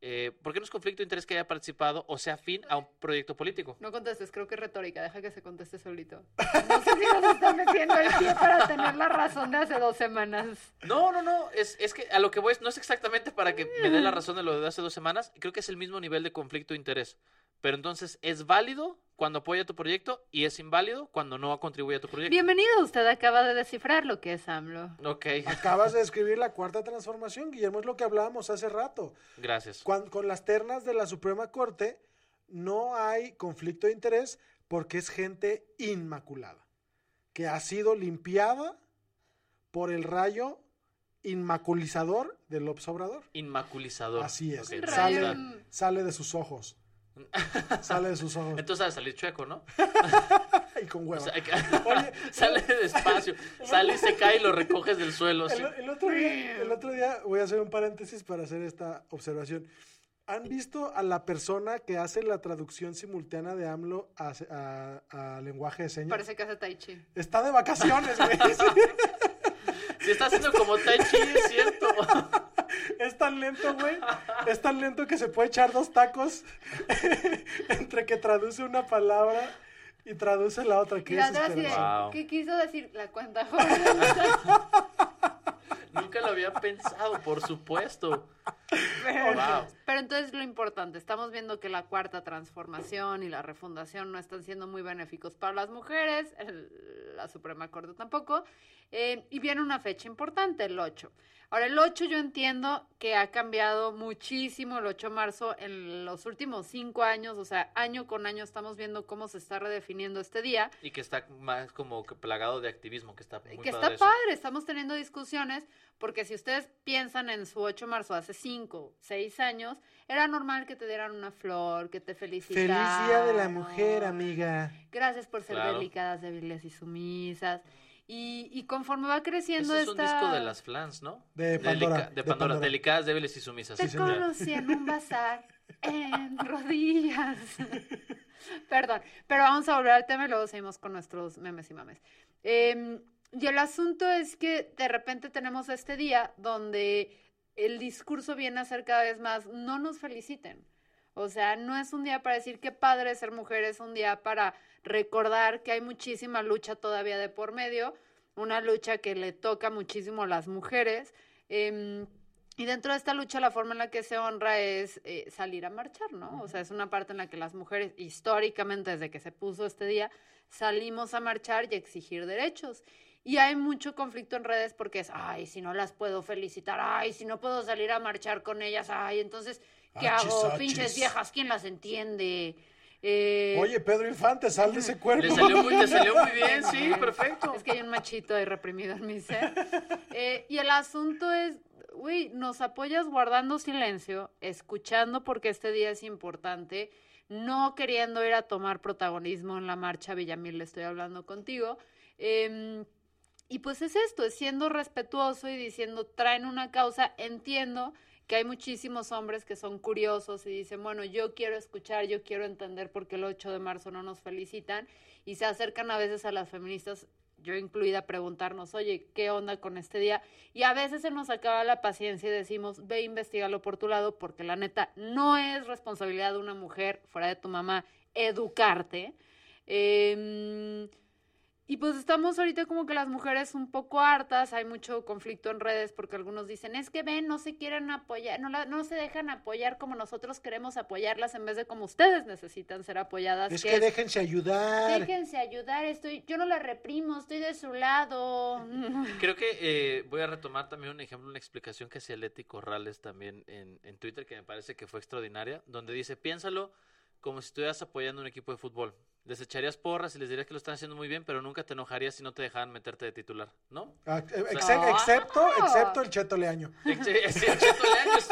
eh, ¿por qué no es conflicto de interés que haya participado o sea afín a un proyecto político? No contestes, creo que es retórica, deja que se conteste solito. No sé si nos está metiendo el pie para tener la razón de hace dos semanas. No, no, no, es, es que a lo que voy es- no es exactamente para que me dé la razón de lo de hace dos semanas, creo que es el mismo nivel de conflicto de interés. Pero entonces es válido cuando apoya tu proyecto y es inválido cuando no contribuye a tu proyecto. Bienvenido, usted acaba de descifrar lo que es AMLO. Ok, Acabas de describir la cuarta transformación, Guillermo, es lo que hablábamos hace rato. gracias. Con las ternas de la Suprema Corte no hay conflicto de interés porque es gente inmaculada, que ha sido limpiada por el rayo inmaculizador del López Obrador. Inmaculizador. Así es. Sale de sus ojos. Sale de sus ojos. Entonces ha de salir chueco, ¿no? y con O hueva. sea, Oye, sale despacio, sale y se cae y lo recoges del suelo. El, el otro día, el otro día voy a hacer un paréntesis para hacer esta observación. ¿Han visto a la persona que hace la traducción simultánea de AMLO a, a- a lenguaje de señas? Parece que hace Tai Chi. Está de vacaciones, güey. Si está haciendo como Tai Chi, es cierto. Tan lento, güey. Es tan lento que se puede echar dos tacos entre que traduce una palabra y traduce la otra. Qué la otra. Wow. ¿qué quiso decir? La cuenta Nunca lo había pensado, por supuesto. Pero, Wow. pero entonces lo importante, estamos viendo que la cuarta transformación y la refundación no están siendo muy benéficos para las mujeres, el- la Suprema Corte tampoco, eh, y viene una fecha importante, el 8. Ahora, el 8 yo entiendo que ha cambiado muchísimo el 8 de marzo en los últimos cinco años, o sea, año con año estamos viendo cómo se está redefiniendo este día. Y que está más como que plagado de activismo, que está muy que padre está eso. padre, estamos teniendo discusiones, porque si ustedes piensan en su 8 de marzo hace 5, 6 años, era normal que te dieran una flor, que te felicitaran. Feliz Día de la Mujer, amiga. Gracias por ser Claro. delicadas, débiles y sumisas. Y, y conforme va creciendo Ese es un disco de las flans, ¿no? De Pandora, Delica- de de Pandora. Pandora. Delicadas, débiles y sumisas. Te Sí, conocí en un bazar en rodillas. Perdón, pero vamos a volver al tema y luego seguimos con nuestros memes y mames. Em, y el asunto es que de repente tenemos este día donde el discurso viene a ser cada vez más, no nos feliciten. O sea, no es un día para decir qué padre ser mujer, es un día para recordar que hay muchísima lucha todavía de por medio, una lucha que le toca muchísimo a las mujeres. em, y dentro de esta lucha, la forma en la que se honra es eh, salir a marchar, ¿no? O sea, es una parte en la que las mujeres, históricamente, desde que se puso este día, salimos a marchar y exigir derechos. Y hay mucho conflicto en redes porque es, ay, si no las puedo felicitar, ay, si no puedo salir a marchar con ellas, ay, entonces, ¿qué Achis, hago? achis. Pinches viejas, ¿quién las entiende? Eh, Oye, Pedro Infante, sal de ese cuerpo. Le salió muy, le salió muy bien, sí, perfecto. Es que hay un machito ahí reprimido en mi ser. Eh, y el asunto es, güey, nos apoyas guardando silencio, escuchando porque este día es importante, no queriendo ir a tomar protagonismo en la marcha Villamil, le estoy hablando contigo. Em, y pues es esto, es siendo respetuoso y diciendo, traen una causa, entiendo que hay muchísimos hombres que son curiosos y dicen, bueno, yo quiero escuchar, yo quiero entender por qué el 8 de marzo no nos felicitan y se acercan a veces a las feministas, yo incluida, a preguntarnos, oye, ¿qué onda con este día? Y a veces se nos acaba la paciencia y decimos, ve, investigalo por tu lado, porque la neta no es responsabilidad de una mujer, fuera de tu mamá, educarte. Em, y pues estamos ahorita como que las mujeres un poco hartas, hay mucho conflicto en redes porque algunos dicen, es que ven, no se quieren apoyar, no, la- no se dejan apoyar como nosotros queremos apoyarlas en vez de como ustedes necesitan ser apoyadas. Es que que es, déjense ayudar. Déjense ayudar, estoy, yo no la reprimo, estoy de su lado. Creo que eh, voy a retomar también un ejemplo, una explicación que hacía Leti Corrales también en, en Twitter, que me parece que fue extraordinaria, donde dice, piénsalo como si estuvieras apoyando un equipo de fútbol. Les echarías porras y les dirías que lo están haciendo muy bien, pero nunca te enojarías si no te dejaban meterte de titular, ¿no? Ah, sea- excepto, Ah. excepto el Cheto Leaño. Ex- sí, el Cheto Leaño es-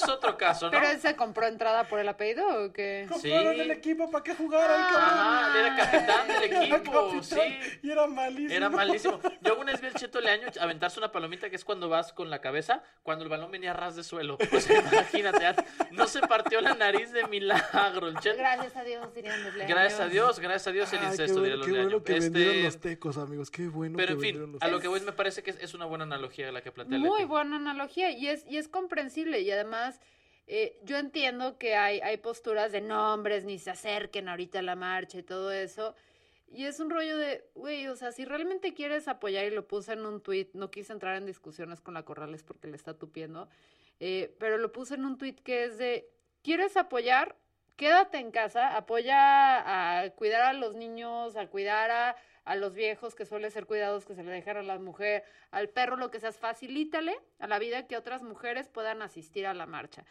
pero, es otro caso, ¿no? ¿Pero él se compró entrada por el apellido o qué? Compraron Sí. el equipo para que jugara el Ah. cabrón. Ajá, era capitán del Era equipo, capitán sí. Y era malísimo. Era malísimo. Yo alguna vez vi al Cheto Leaño aventarse una palomita que es cuando vas con la cabeza, cuando el balón venía a ras de suelo. Pues imagínate, no se partió la nariz de milagro. El Cheto. Gracias a Dios, dirían los leaños. Gracias a Dios, gracias a Dios el incesto, qué bueno, dirían los qué bueno Leaño. que Este, vendieron los tecos, amigos. Qué bueno Pero que en fin, los a lo que voy me parece que es, es una buena analogía la que plantea Muy buena analogía y es, y es comprensible y además eh, yo entiendo que hay, hay posturas de nombres, ni se acerquen ahorita a la marcha y todo eso. Y es un rollo de, güey, o sea, si realmente quieres apoyar y lo puse en un tuit, no quise entrar en discusiones con la Corrales porque le está tupiendo, eh, pero lo puse en un tuit que es de, ¿quieres apoyar? Quédate en casa, apoya a cuidar a los niños, a cuidar a, a los viejos que suele ser cuidados que se le dejan a la mujer, al perro, lo que seas, facilítale a la vida que otras mujeres puedan asistir a la marcha.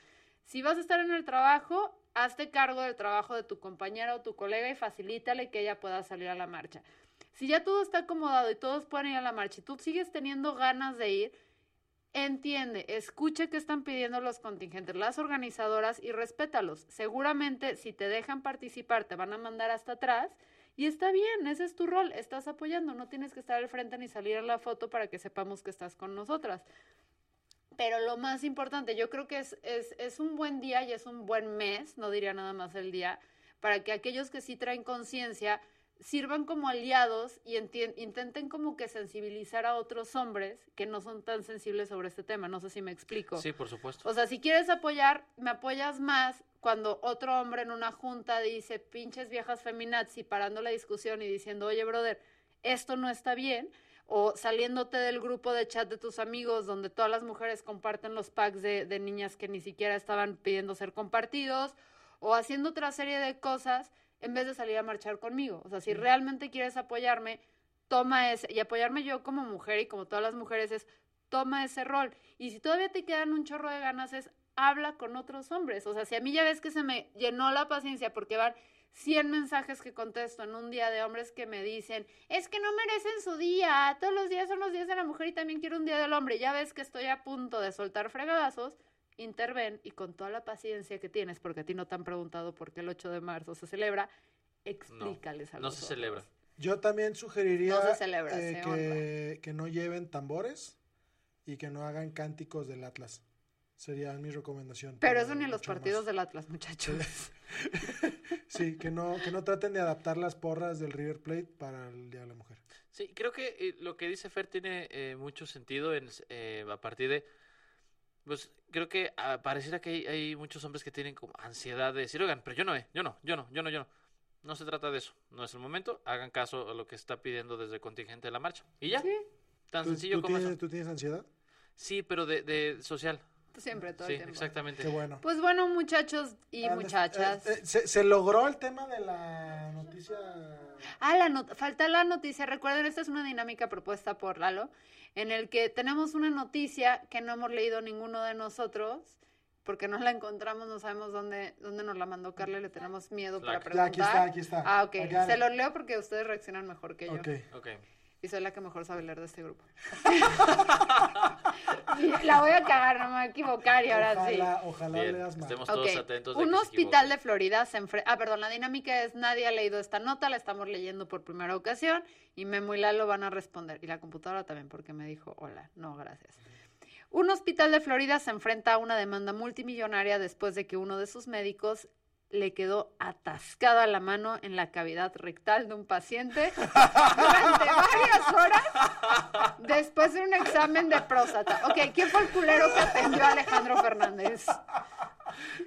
Si vas a estar en el trabajo, hazte cargo del trabajo de tu compañera o tu colega y facilítale que ella pueda salir a la marcha. Si ya todo está acomodado y todos pueden ir a la marcha y tú sigues teniendo ganas de ir, entiende, escuche qué están pidiendo los contingentes, las organizadoras y respétalos. Seguramente si te dejan participar te van a mandar hasta atrás y está bien, ese es tu rol, estás apoyando, no tienes que estar al frente ni salir en la foto para que sepamos que estás con nosotras. Pero lo más importante, yo creo que es, es, es un buen día y es un buen mes, no diría nada más el día, para que aquellos que sí traen conciencia sirvan como aliados y intenten como que sensibilizar a otros hombres que no son tan sensibles sobre este tema. No sé si me explico. Sí, por supuesto. O sea, si quieres apoyar, me apoyas más cuando otro hombre en una junta dice pinches viejas feminazis y parando la discusión y diciendo, oye, brother, esto no está bien. O saliéndote del grupo de chat de tus amigos donde todas las mujeres comparten los packs de, de niñas que ni siquiera estaban pidiendo ser compartidos. O haciendo otra serie de cosas en vez de salir a marchar conmigo. O sea, si realmente quieres apoyarme, toma ese. Y apoyarme yo como mujer y como todas las mujeres es toma ese rol. Y si todavía te quedan un chorro de ganas, es habla con otros hombres. O sea, si a mí ya ves que se me llenó la paciencia porque van 100 mensajes que contesto en un día de hombres que me dicen, es que no merecen su día, todos los días son los días de la mujer y también quiero un día del hombre. Ya ves que estoy a punto de soltar fregadazos, interven y con toda la paciencia que tienes, porque a ti no te han preguntado por qué el 8 de marzo se celebra, explícales a no los se otros. celebra. Yo también sugeriría No se celebra, eh, se que, que no lleven tambores y que no hagan cánticos del Atlas. Sería mi recomendación. Pero eso ni en los partidos más. del Atlas, muchachos. Sí, que no, que no traten de adaptar las porras del River Plate para el Día de la Mujer. Sí, creo que eh, lo que dice Fer tiene eh, mucho sentido en, eh, a partir de... Pues creo que ah, pareciera que hay, hay muchos hombres que tienen como ansiedad de decir, oigan, pero yo no, eh, yo no, yo no, yo no, yo no. No se trata de eso, no es el momento, hagan caso a lo que está pidiendo desde el contingente de la marcha. Y ya, Sí, tan ¿Tú, sencillo tú como tienes, eso. ¿Tú tienes ansiedad? Sí, pero de, de social. Siempre, todo Sí, el tiempo. exactamente. Qué bueno. Pues bueno, muchachos y Ah, muchachas. eh, eh, ¿se, se logró el tema de la noticia? Ah, la not- falta la noticia. Recuerden, esta es una dinámica propuesta por Lalo, en el que tenemos una noticia que no hemos leído ninguno de nosotros, porque no la encontramos, no sabemos dónde, dónde nos la mandó Carla, y le tenemos miedo para. Ya, preguntar. aquí está, aquí está. Ah, ok. Se los leo porque ustedes reaccionan mejor que yo. Ok. Ok. Y soy la que mejor sabe leer de este grupo. La voy a cagar, no me voy a equivocar y ahora sí. ojalá, Bien, leas mal. estemos todos atentos. de Un que hospital de Florida se enfrenta... Ah, perdón, la dinámica es nadie ha leído esta nota, la estamos leyendo por primera ocasión y Memo y Lalo van a responder. Y la computadora también porque me dijo hola, no, gracias. Un hospital de Florida se enfrenta a una demanda multimillonaria después de que uno de sus médicos le quedó atascada la mano en la cavidad rectal de un paciente durante varias horas después de un examen de próstata. Ok, ¿quién fue el culero que atendió a Alejandro Fernández?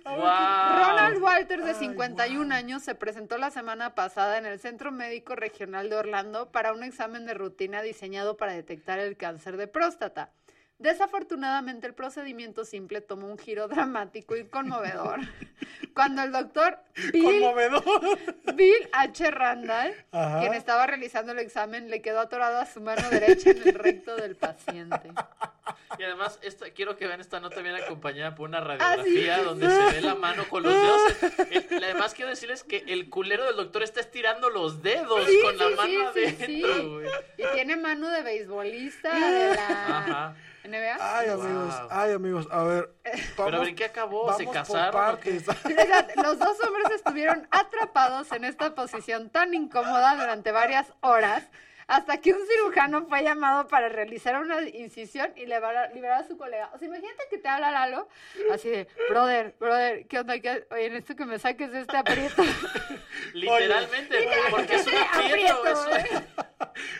¡Guau! Ronald Walters, de Ay, 51 guau. años, se presentó la semana pasada en el Centro Médico Regional de Orlando para un examen de rutina diseñado para detectar el cáncer de próstata. Desafortunadamente, el procedimiento simple tomó un giro dramático y conmovedor cuando el doctor Bill, Conmovedor. Bill H. Randall, Ajá. quien estaba realizando el examen, le quedó atorado a su mano derecha en el recto del paciente. Y además, esta, quiero que vean esta nota bien acompañada por una Ah, sí. radiografía donde se ve la mano con los dedos. El- además, quiero decirles que el culero del doctor está estirando los dedos Sí, con la mano adentro. Y tiene mano de beisbolista de la Ajá. NBA. Ay, Wow. amigos, ay, amigos, a ver. Pero vamos- a ver, ¿en qué acabó? ¿Se casaron? Los dos hombres estuvieron atrapados en esta posición tan incómoda durante varias horas hasta que un cirujano fue llamado para realizar una incisión y liberar, liberar a su colega. O sea, imagínate que te habla Lalo así de, brother, brother, ¿qué onda? ¿Qué- Oye, necesito que me saques de este aprieto. Literalmente, porque es un aprieto. Aprieto.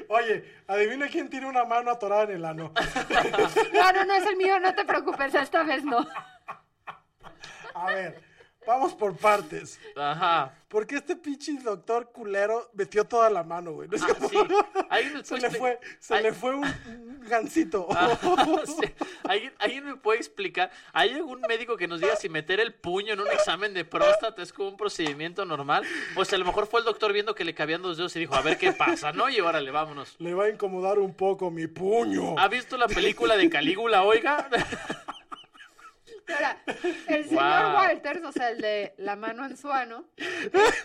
Oye, adivina quién tiene una mano atorada en el ano. No, no, no es el mío, no te preocupes, esta vez no. A ver, vamos por partes. Ajá. Porque este pinche doctor culero metió toda la mano, güey. No es Ah, como- sí. ¿Alguien me Se le fue, se le fue un un gancito. Ah, sí. ¿Alguien, alguien me puede explicar? ¿Hay algún médico que nos diga si meter el puño en un examen de próstata es como un procedimiento normal? O sea, a lo mejor fue el doctor viendo que le cabían dos dedos y dijo, a ver qué pasa, ¿no? Y órale, vámonos. Le va a incomodar un poco mi puño. ¿Ha visto la película de Calígula, oiga? Ahora, el señor Wow. Walters, o sea, el de la mano en su ano,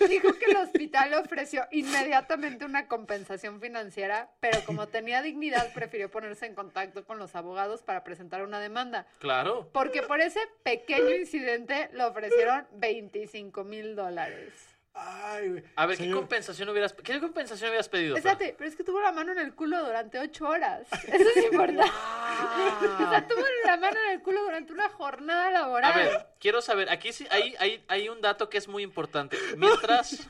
dijo que el hospital le ofreció inmediatamente una compensación financiera, pero como tenía dignidad, prefirió ponerse en contacto con los abogados para presentar una demanda. Claro. Porque por ese pequeño incidente le ofrecieron 25 mil dólares. Ay, güey. A ver, ¿qué compensación hubieras, ¿qué compensación hubieras pedido? Espérate, pero es que tuvo la mano en el culo durante ocho horas. Eso es importante. O sea, tuvo la mano en el culo durante una jornada laboral. A ver, quiero saber, aquí sí hay, hay, hay un dato que es muy importante. Mientras,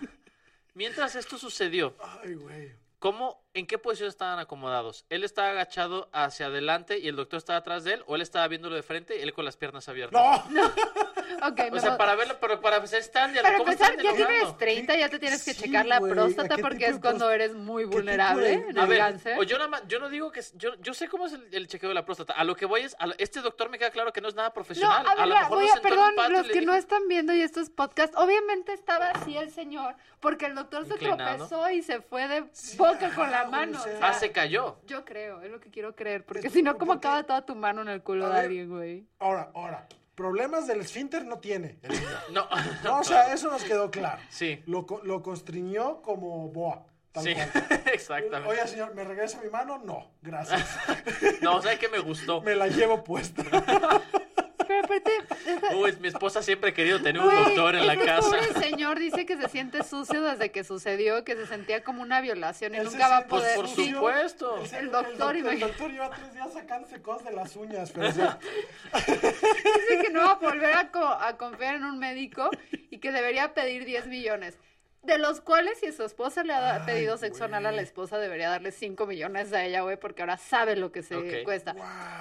Mientras esto sucedió, Ay, güey. ¿cómo, en qué posición estaban acomodados? ¿Él estaba agachado hacia adelante y el doctor estaba atrás de él? ¿O él estaba viéndolo de frente y él con las piernas abiertas? No, Ok, O me sea, voy- para verlo, pero para hacer stand Para ¿cómo empezar, están ya tienes dialogando? 30, ya te tienes que Sí, checar la ¿a próstata porque es cuando pros- eres muy vulnerable en A el ver, cáncer. o yo, nada más- yo no digo que yo, yo sé cómo es el, el chequeo de la próstata. A lo que voy es, a lo- este doctor me queda claro que no es nada No, profesional. a ver, lo la- mejor voy lo a, perdón, los que no dijo- están viendo y estos podcasts, obviamente estaba así el señor, porque el doctor se Inclinado. tropezó y se fue de boca con la mano. o sea- o sea, Ah, se cayó. Yo creo, es lo que quiero creer, porque si no, ¿cómo acaba toda tu mano en el culo de alguien, güey? ahora, ahora. Problemas del esfínter no tiene el. No, No, o sea, eso nos quedó claro. Sí. Lo, lo constriñó como boa. Tal Sí, cual. exactamente. Oye, señor, ¿me regresa mi mano? No, gracias. No, ¿sabes qué me gustó? Me la llevo puesta. Aparte, Uy, mi esposa siempre ha querido tener un doctor en la casa. pobre señor dice que se siente sucio desde que sucedió, que se sentía como una violación y nunca va a siente Pues poder... por sí. supuesto. El, El doctor, el, el doctor lleva tres días sacándose cosas de las uñas, pero o sea, Dice que no va a volver a, co- a confiar en un médico y que debería pedir 10 millones. De los cuales, si su esposa le ha Ay, pedido sexo anal a la esposa, debería darle 5 millones a ella, güey, porque ahora sabe lo que se cuesta.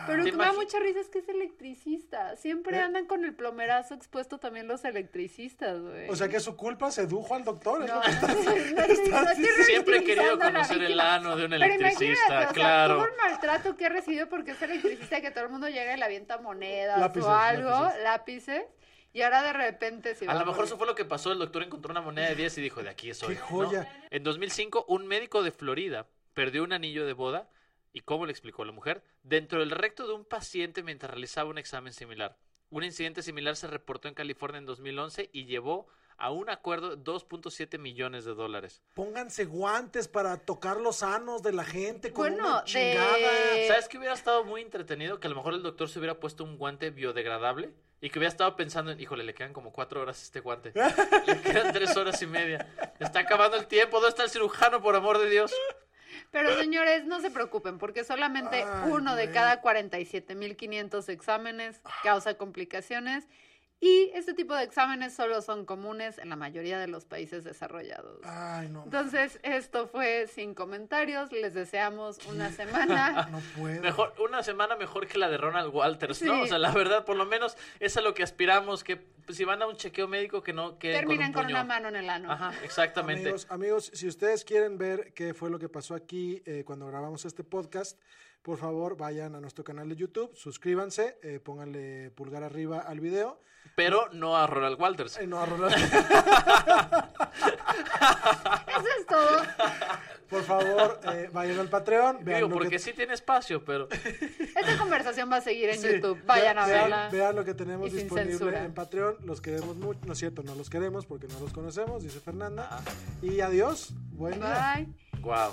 Pero lo ¿Te que me da mucha risa es que es electricista. Siempre ¿Eh? andan con el plomerazo expuesto también los electricistas, güey. o sea que es su culpa sedujo al doctor. es No, lo que está- no Siempre he querido conocer el ano de un electricista, o sea, claro. todo el maltrato que ha recibido porque es electricista que todo el mundo llega y le avienta monedas Lápices, o algo, lápices. lápices. Y ahora de repente A lo a mejor eso fue lo que pasó. El doctor encontró una moneda de 10 y dijo, de aquí soy. ¡Qué ¿no? joya! En 2005, un médico de Florida perdió un anillo de boda. ¿Y cómo le explicó la mujer? Dentro del recto de un paciente mientras realizaba un examen similar. Un incidente similar se reportó en California en 2011 y llevó a un acuerdo de 2.7 millones de dólares. Pónganse guantes para tocar los sanos de la gente con Bueno, una chingada. ¿Sabes que hubiera estado muy entretenido? Que a lo mejor el doctor se hubiera puesto un guante biodegradable y que hubiera estado pensando en, híjole, le quedan como cuatro horas a este guante. Le quedan tres horas y media. Está acabando el tiempo. ¿Dónde está el cirujano, por amor de Dios? Pero señores, no se preocupen, porque solamente Ay, uno de cada 47.500 exámenes causa complicaciones y este tipo de exámenes solo son comunes en la mayoría de los países desarrollados. Ay, no. Entonces, esto fue sin comentarios. Les deseamos una semana. No puedo. Mejor, una semana mejor que la de Ronald Walters, ¿no? Sí. O sea, la verdad, por lo menos es a lo que aspiramos, que pues, si van a un chequeo médico que no queden Terminen con, con, un una mano en el ano. Ajá, exactamente. Amigos, amigos, si ustedes quieren ver qué fue lo que pasó aquí eh, cuando grabamos este podcast, por favor vayan a nuestro canal de YouTube, suscríbanse, eh, pónganle pulgar arriba al video. Pero no a Ronald Walters. Eh, no, a Ronald- Eso es todo. por favor, eh, vayan al Patreon. Vean Digo, lo porque que, sí tiene espacio, pero Esta conversación va a seguir en Sí, YouTube. Vayan a verla. Vean lo que tenemos disponible censura. en Patreon. Los queremos mucho. No es cierto, no los queremos porque no los conocemos, dice Fernanda. Ajá. Y adiós. Buen día. Bye. wow.